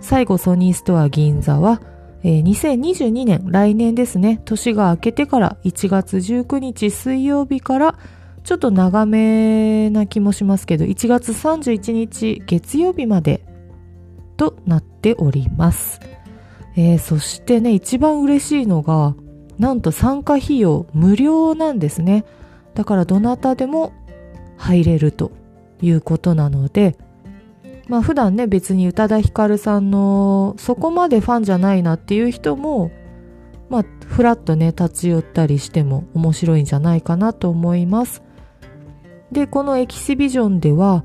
最後ソニーストア銀座は、えー、2022年、来年ですね、年が明けてから1月19日水曜日からちょっと長めな気もしますけど、1月31日月曜日までとなっております。えー、そしてね、一番嬉しいのが、なんと参加費用無料なんですね。だからどなたでも入れるということなので、まあ普段ね別に宇多田ヒカルさんのそこまでファンじゃないなっていう人もまあふらっとね立ち寄ったりしても面白いんじゃないかなと思います。で、このエキシビジョンでは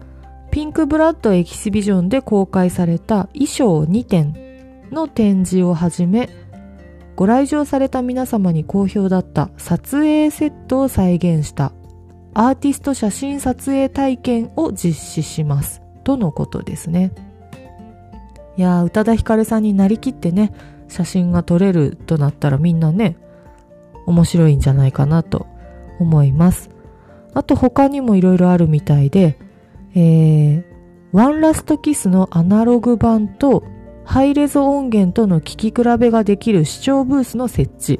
ピンクブラッドエキシビジョンで公開された衣装2点の展示をはじめご来場された皆様に好評だった撮影セットを再現したアーティスト写真撮影体験を実施します。とのことですね。いやー、宇多田ヒカルさんになりきってね、写真が撮れるとなったらみんなね、面白いんじゃないかなと思います。あと他にもいろいろあるみたいで、えー、ワンラストキスのアナログ版とハイレゾ音源との聴き比べができる視聴ブースの設置。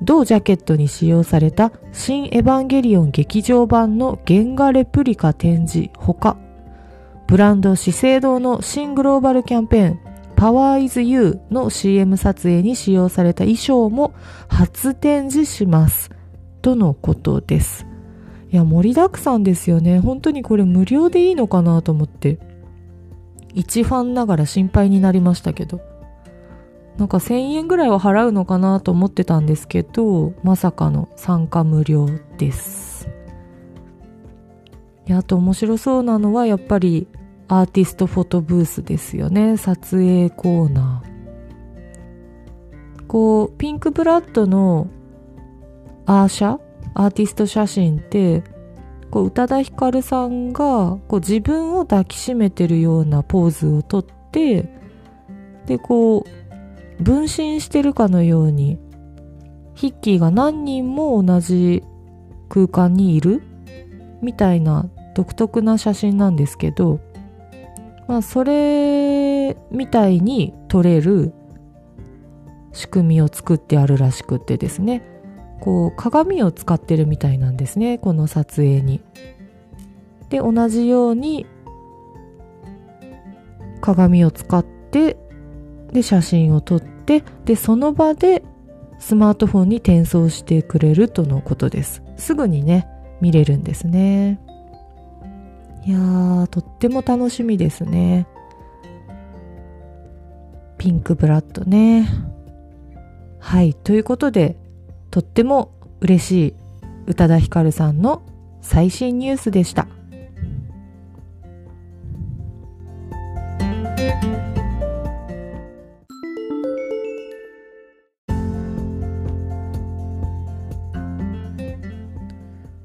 同ジャケットに使用された新エヴァンゲリオン劇場版の原画レプリカ展示ほか、ブランド資生堂の新グローバルキャンペーン Power is You の CM 撮影に使用された衣装も初展示します。とのことです。いや、盛りだくさんですよね。本当にこれ無料でいいのかなと思って。一ファンながら心配になりましたけど。なんか1000円ぐらいは払うのかなと思ってたんですけど、まさかの参加無料です。であと面白そうなのはやっぱりアーティストフォトブースですよね。撮影コーナー。こう、ピンクブラッドのアーシャ？アーティスト写真って、こう、宇多田ヒカルさんが、こう、自分を抱きしめてるようなポーズをとって、で、こう、分身してるかのように、ヒッキーが何人も同じ空間にいるみたいな独特な写真なんですけど、まあ、それみたいに撮れる仕組みを作ってあるらしくってですね、こう、鏡を使ってるみたいなんですね、この撮影に。で、同じように、鏡を使って、で、写真を撮って、で、その場でスマートフォンに転送してくれるとのことです。すぐにね、見れるんですね。いやー、とっても楽しみですね。ピンクブラッドね。はい、ということで、とっても嬉しい宇多田ヒカルさんの最新ニュースでした。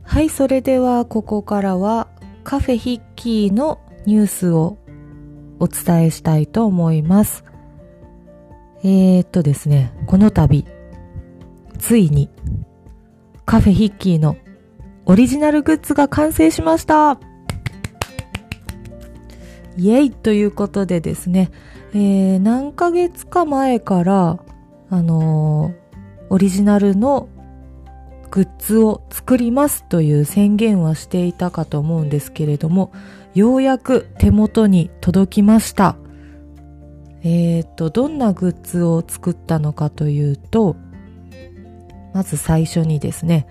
はい、それではここからはカフェヒッキーのニュースをお伝えしたいと思います。えー、っとですね、この度、ついにカフェヒッキーのオリジナルグッズが完成しましたイエイということでですね、えー、何ヶ月か前から、あのーオリジナルのグッズを作りますという宣言はしていたかと思うんですけれども、ようやく手元に届きました。えーと、どんなグッズを作ったのかというと、まず最初にですね、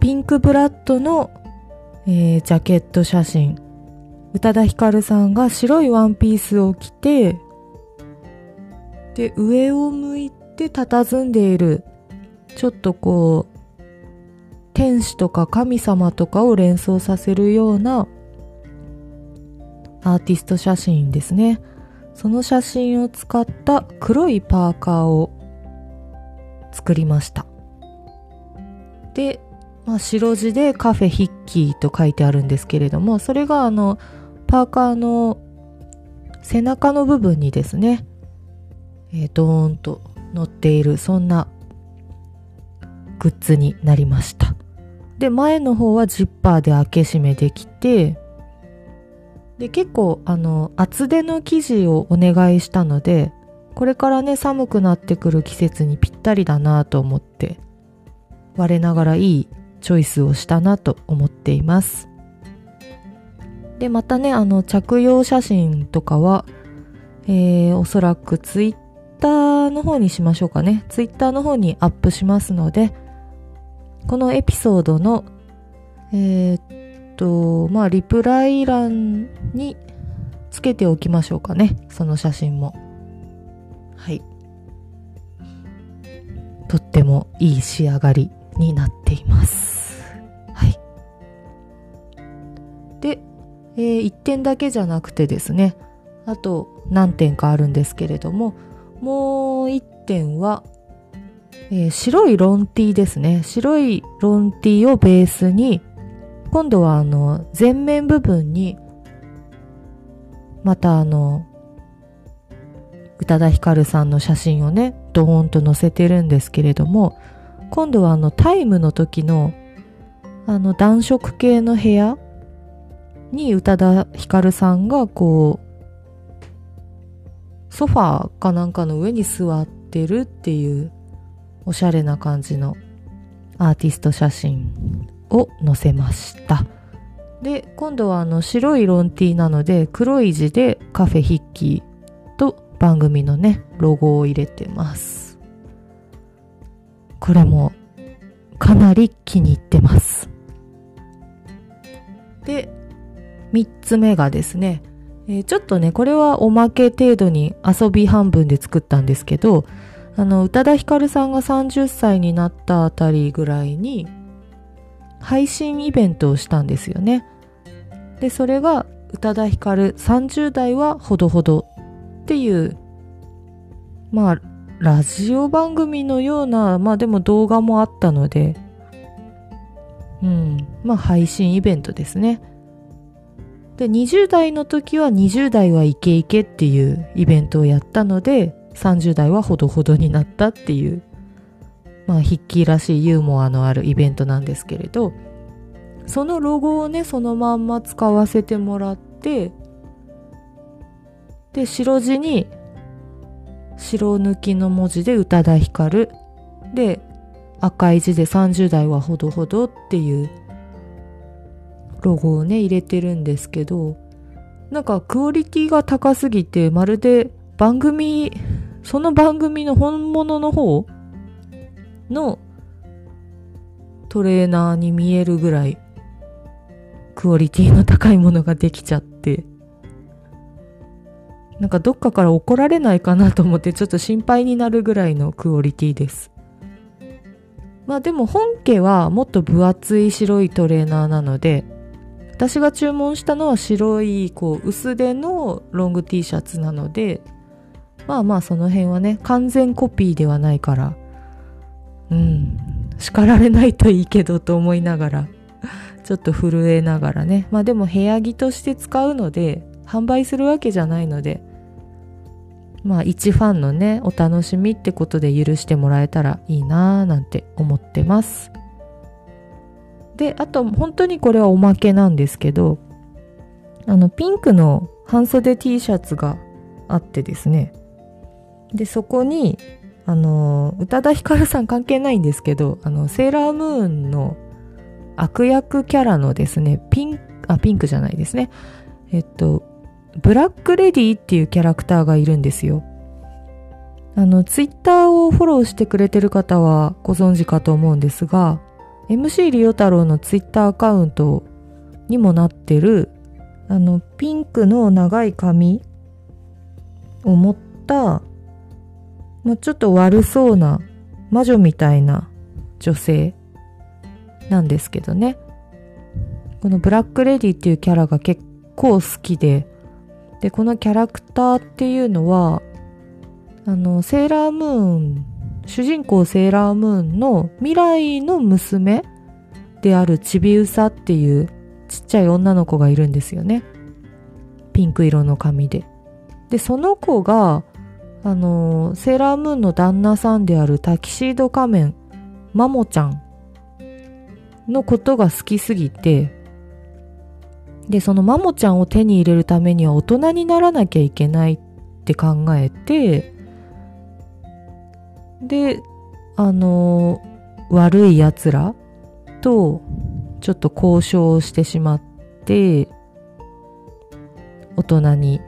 ピンクブラッドの、えージャケット写真。宇多田ヒカルさんが白いワンピースを着て、で、上を向いて佇んでいる、ちょっとこう、天使とか神様とかを連想させるようなアーティスト写真ですね。その写真を使った黒いパーカーを作りました。で、まあ、白地でカフェヒッキーと書いてあるんですけれども、それがあの、パーカーの背中の部分にですね、えー、ドーンと乗っている、そんなグッズになりました。で、前の方はジッパーで開け閉めできて、で、結構、あの、厚手の生地をお願いしたので、これからね、寒くなってくる季節にぴったりだなと思って、我ながらいいチョイスをしたなと思っています。で、またね、あの、着用写真とかは、えー、おそらくツイッターの方にしましょうかね。ツイッターの方にアップしますので、このエピソードの、えー、っと、まあ、リプライ欄につけておきましょうかね。その写真も。はい。とってもいい仕上がりになっています。はい。で、えー、1点だけじゃなくてですね、あと何点かあるんですけれども、もう1点は、えー白いロンティーですね。白いロンティーをベースに、今度はあの、前面部分に、またあの、宇多田ヒカルさんの写真をね、ドーンと載せてるんですけれども、今度はあの、タイムの時の、あの、暖色系の部屋に宇多田ヒカルさんがこう、ソファーかなんかの上に座ってるっていうおしゃれな感じのアーティスト写真を載せました。で、今度はあの白いロンティーなので黒い字でカフェヒッキーと番組のね、ロゴを入れてます。これもかなり気に入ってます。で、三つ目がですね、えーちょっとね、これはおまけ程度に遊び半分で作ったんですけど、あの、宇多田ヒカルさんが30歳になったあたりぐらいに、配信イベントをしたんですよね。で、それが、宇多田ヒカル30代はほどほどっていう、まあ、ラジオ番組のような、まあでも動画もあったので、うん、まあ配信イベントですね。で、20代の時は20代はイケイケっていうイベントをやったので、30代はほどほどになったっていう、まあヒッキーらしいユーモアのあるイベントなんですけれど、そのロゴをね、そのまんま使わせてもらって、で、白地に白抜きの文字で宇多田ヒカル。で赤い字で30代はほどほどっていうロゴをね入れてるんですけどなんかクオリティが高すぎてまるで番組その番組の本物の方のトレーナーに見えるぐらいクオリティの高いものができちゃって。なんかどっかから怒られないかなと思ってちょっと心配になるぐらいのクオリティです。まあでも本家はもっと分厚い白いトレーナーなので、私が注文したのは白いこう薄手のロング T シャツなので、まあまあその辺はね、完全コピーではないから、うん、叱られないといいけどと思いながら、ちょっと震えながらね。まあでも部屋着として使うので、販売するわけじゃないので、まあ一ファンのね、お楽しみってことで許してもらえたらいいなぁなんて思ってます。で、あと本当にこれはおまけなんですけど、あのピンクの半袖 T シャツがあってですね。で、そこに、あの、宇多田ヒカルさん関係ないんですけど、あの、セーラームーンの悪役キャラのですね、ピン、あ、ピンクじゃないですね。えっと、ブラックレディっていうキャラクターがいるんですよ。あの、ツイッターをフォローしてくれてる方はご存知かと思うんですが、MC リオ太郎のツイッターアカウントにもなってる、あの、ピンクの長い髪を持った、ま、ちょっと悪そうな魔女みたいな女性なんですけどね。このブラックレディっていうキャラが結構好きで、で、このキャラクターっていうのは、あの、セーラームーン、主人公セーラームーンの未来の娘であるちびうさっていうちっちゃい女の子がいるんですよね。ピンク色の髪で。で、その子が、あの、セーラームーンの旦那さんであるタキシード仮面、マモちゃんのことが好きすぎて、で、そのマモちゃんを手に入れるためには大人にならなきゃいけないって考えて、で、あの悪い奴らとちょっと交渉をしてしまって、大人に、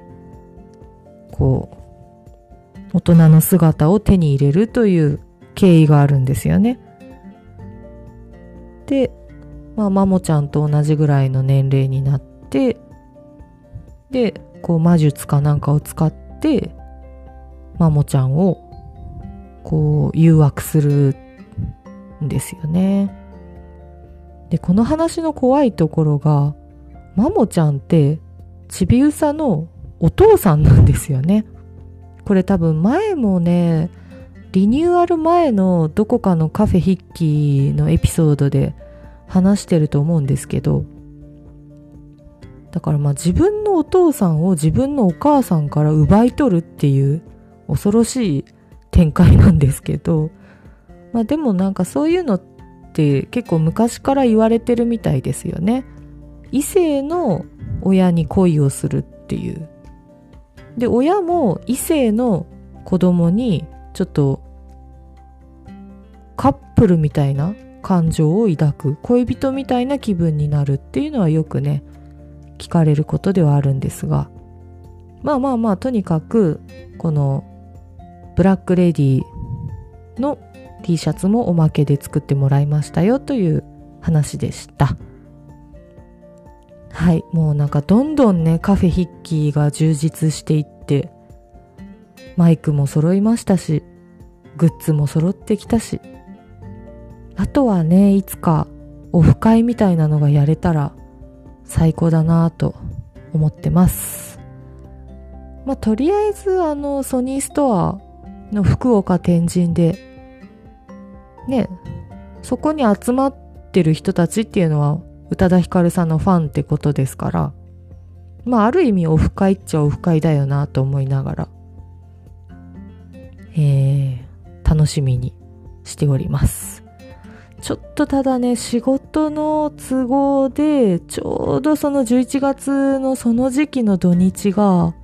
こう、大人の姿を手に入れるという経緯があるんですよね。で、まあ、マモちゃんと同じぐらいの年齢になってて、で、こう魔術かなんかを使って、マモちゃんを、こう、誘惑するんですよね。で、この話の怖いところが、マモちゃんって、ちびうさのお父さんなんですよね。これ多分前もね、リニューアル前のどこかのカフェヒッキーのエピソードで話してると思うんですけど、だからまあ自分のお父さんを自分のお母さんから奪い取るっていう恐ろしい展開なんですけど、まあでもなんかそういうのって結構昔から言われてるみたいですよね。異性の親に恋をするっていう。で、親も異性の子供にちょっとカップルみたいな感情を抱く恋人みたいな気分になるっていうのはよくね聞かれることではあるんですがまあまあまあとにかくこのブラックレディの T シャツもおまけで作ってもらいましたよという話でした。はい、もうなんかどんどんね、カフェヒッキーが充実していって、マイクも揃いましたし、グッズも揃ってきたし、あとはね、いつかオフ会みたいなのがやれたら最高だなぁと思ってます。まあ、とりあえずあの、ソニーストアの福岡天神で、ね、そこに集まってる人たちっていうのは宇多田ヒカルさんのファンってことですから、まあある意味オフ会っちゃオフ会だよなと思いながら、えー、楽しみにしております。ちょっとただね、仕事の都合で、ちょうどその11月のその時期の土日が、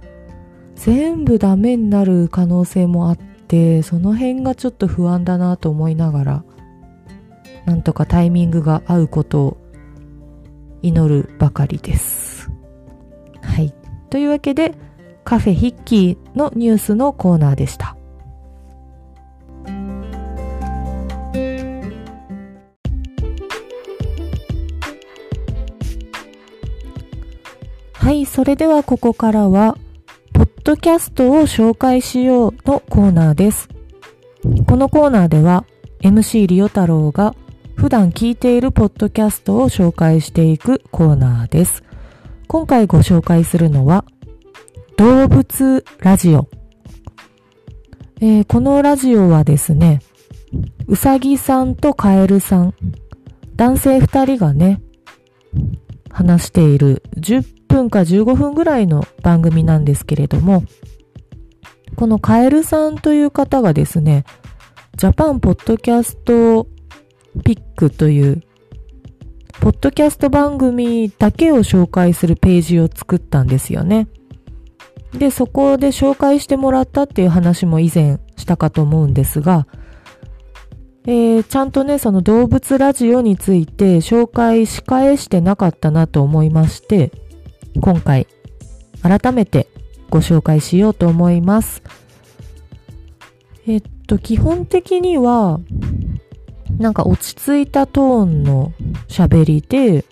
全部ダメになる可能性もあって、その辺がちょっと不安だなと思いながら、なんとかタイミングが合うことを祈るばかりです。はい。というわけで、カフェヒッキーのニュースのコーナーでした。はい、それではここからは、ポッドキャストを紹介しようのコーナーです。このコーナーでは、MC リオ太郎が普段聞いているポッドキャストを紹介していくコーナーです。今回ご紹介するのは、動物ラジオ。えーこのラジオはですね、うさぎさんとカエルさん、男性二人がね、話している10分か15分ぐらいの番組なんですけれども、このカエルさんという方がですね、ジャパンポッドキャストピックという、ポッドキャスト番組だけを紹介するページを作ったんですよね。で、そこで紹介してもらったっていう話も以前したかと思うんですが、えー、ちゃんとね、その動物ラジオについて紹介し返してなかったなと思いまして、今回改めてご紹介しようと思います。えっと、基本的には、なんか落ち着いたトーンの喋りで、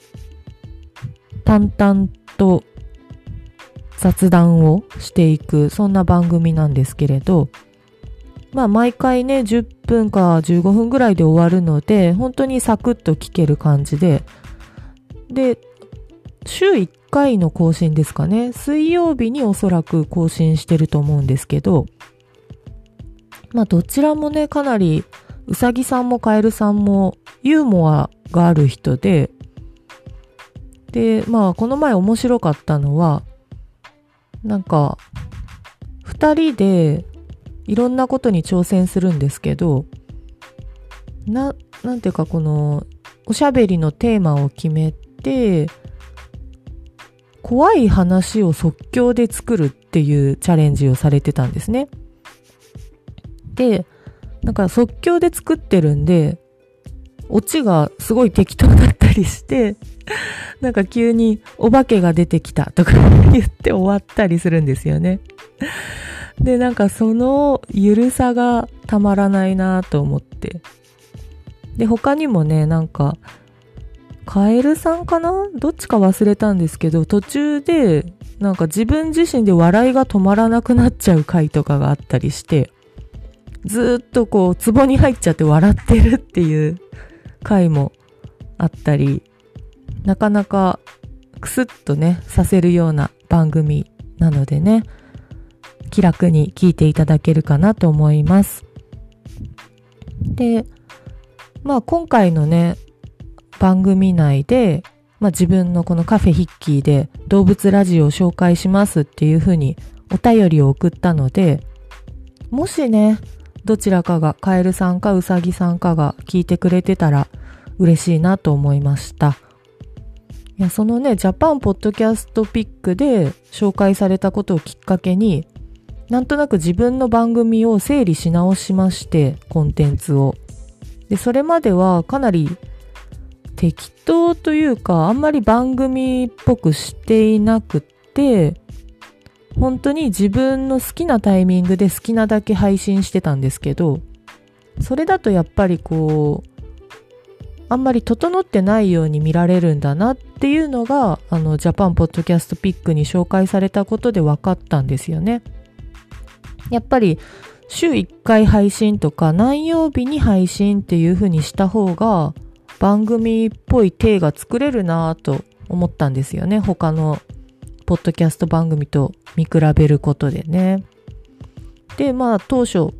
淡々と雑談をしていく、そんな番組なんですけれど、まあ毎回ね、10分か15分ぐらいで終わるので、本当にサクッと聞ける感じで、で、週1回の更新ですかね。水曜日におそらく更新してると思うんですけど、まあどちらもね、かなりうさぎさんもカエルさんもユーモアがある人で、で、まあこの前面白かったのは、なんか、二人でいろんなことに挑戦するんですけど、な、なんていうかこの、おしゃべりのテーマを決めて、怖い話を即興で作るっていうチャレンジをされてたんですね。で、なんか即興で作ってるんで、オチがすごい適当だったりして、なんか急にお化けが出てきたとか言って終わったりするんですよね。で、なんかそのゆるさがたまらないなと思って。で、他にもね、なんか、カエルさんかな？どっちか忘れたんですけど、途中で、なんか自分自身で笑いが止まらなくなっちゃう回とかがあったりして、ずっとこう、壺に入っちゃって笑ってるっていう 回もあったり、なかなかクスッとね、させるような番組なのでね、気楽に聞いていただけるかなと思います。で、まあ今回のね、番組内で、まあ自分のこのカフェヒッキーで動物ラジオを紹介しますっていうふうにお便りを送ったので、もしね、どちらかがカエルさんかウサギさんかが聞いてくれてたら嬉しいなと思いました。いや、そのね、ジャパンポッドキャストピックで紹介されたことをきっかけに、なんとなく自分の番組を整理し直しまして、コンテンツを。で、それまではかなり適当というか、あんまり番組っぽくしていなくって、本当に自分の好きなタイミングで好きなだけ配信してたんですけど、それだとやっぱりこう、あんまり整ってないように見られるんだなっていうのが、あの、ジャパンポッドキャストピックに紹介されたことで分かったんですよね。やっぱり、週1回配信とか何曜日に配信っていう風にした方が番組っぽい体が作れるなぁと思ったんですよね。他のポッドキャスト番組と見比べることでね。で、まあ当初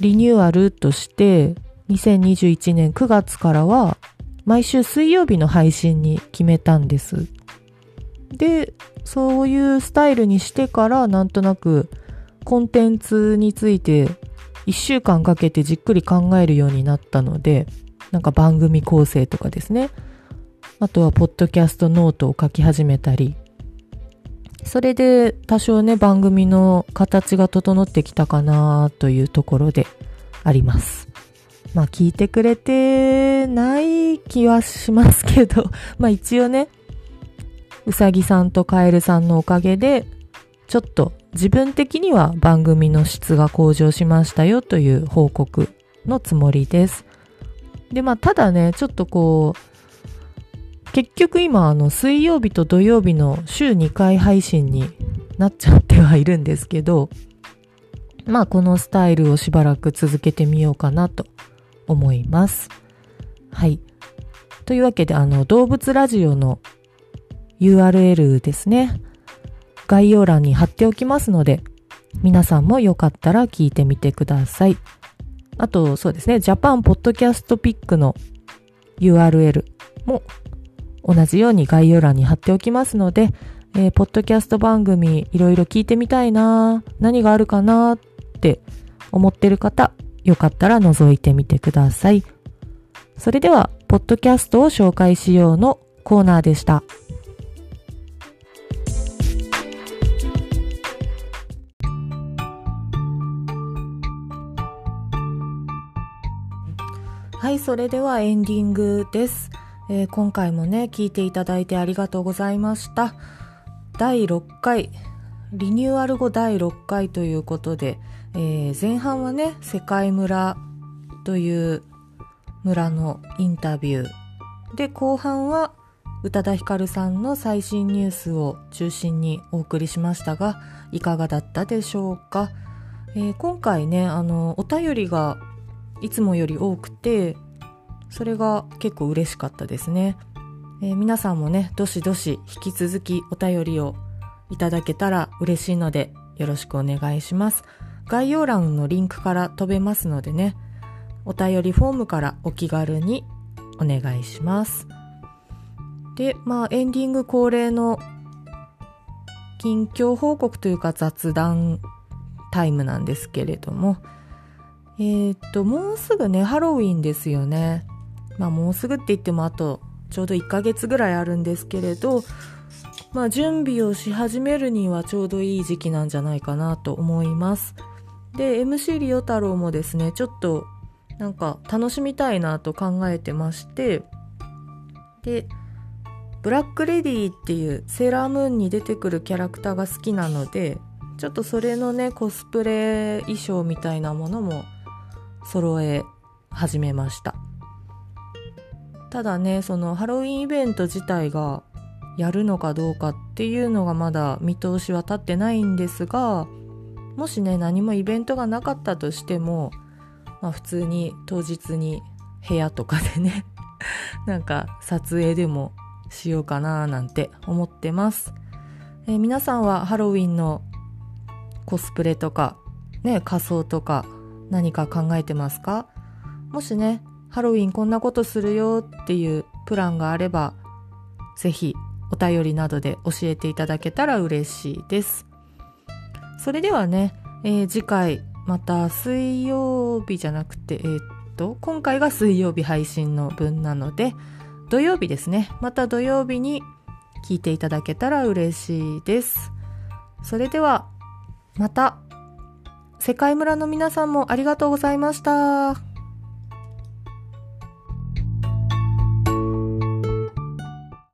リニューアルとして2021年9月からは毎週水曜日の配信に決めたんです。で、そういうスタイルにしてからなんとなくコンテンツについて1週間かけてじっくり考えるようになったので、なんか番組構成とかですね。あとはポッドキャストノートを書き始めたり、それで多少ね、番組の形が整ってきたかなというところであります。まあ聞いてくれてない気はしますけど、まあ一応ね、うさぎさんとカエルさんのおかげで、ちょっと自分的には番組の質が向上しましたよという報告のつもりです。で、まあただね、ちょっとこう、結局今あの水曜日と土曜日の週2回配信になっちゃってはいるんですけど、まあこのスタイルをしばらく続けてみようかなと思います。はい。というわけであの動物ラジオの URL ですね。概要欄に貼っておきますので、皆さんもよかったら聞いてみてください。あと、そうですね、ジャパンポッドキャストピックの URL も同じように概要欄に貼っておきますので、えー、ポッドキャスト番組いろいろ聞いてみたいな何があるかなって思ってる方、よかったら覗いてみてください。それでは、ポッドキャストを紹介しようのコーナーでした。はい、それではエンディングです。えー、今回もね、聞いていただいてありがとうございました。第6回、リニューアル後第6回ということで、えー、前半はね、世界村という村のインタビュー。で、後半は宇多田ヒカルさんの最新ニュースを中心にお送りしましたが、いかがだったでしょうか？えー、今回ね、あの、お便りがいつもより多くて、それが結構嬉しかったですね。えー、皆さんもね、どしどし引き続きお便りをいただけたら嬉しいのでよろしくお願いします。概要欄のリンクから飛べますのでね、お便りフォームからお気軽にお願いします。で、まあエンディング恒例の近況報告というか雑談タイムなんですけれども、えー、っと、もうすぐね、ハロウィンですよね。まあもうすぐって言ってもあとちょうど1ヶ月ぐらいあるんですけれど、まあ準備をし始めるにはちょうどいい時期なんじゃないかなと思います。で、MC リオ太郎もですね、ちょっとなんか楽しみたいなと考えてまして、で、ブラックレディっていうセーラームーンに出てくるキャラクターが好きなので、ちょっとそれのね、コスプレ衣装みたいなものも揃え始めました。ただねそのハロウィンイベント自体がやるのかどうかっていうのがまだ見通しは立ってないんですがもしね何もイベントがなかったとしても、まあ、普通に当日に部屋とかでね なんか撮影でもしようかななんて思ってます、えー、皆さんはハロウィンのコスプレとかね仮装とか何か考えてますか？もしねハロウィンこんなことするよっていうプランがあれば、ぜひお便りなどで教えていただけたら嬉しいです。それではね、えー、次回また水曜日じゃなくて、えー、っと、今回が水曜日配信の分なので、土曜日ですね。また土曜日に聞いていただけたら嬉しいです。それでは、また、世界村の皆さんもありがとうございました。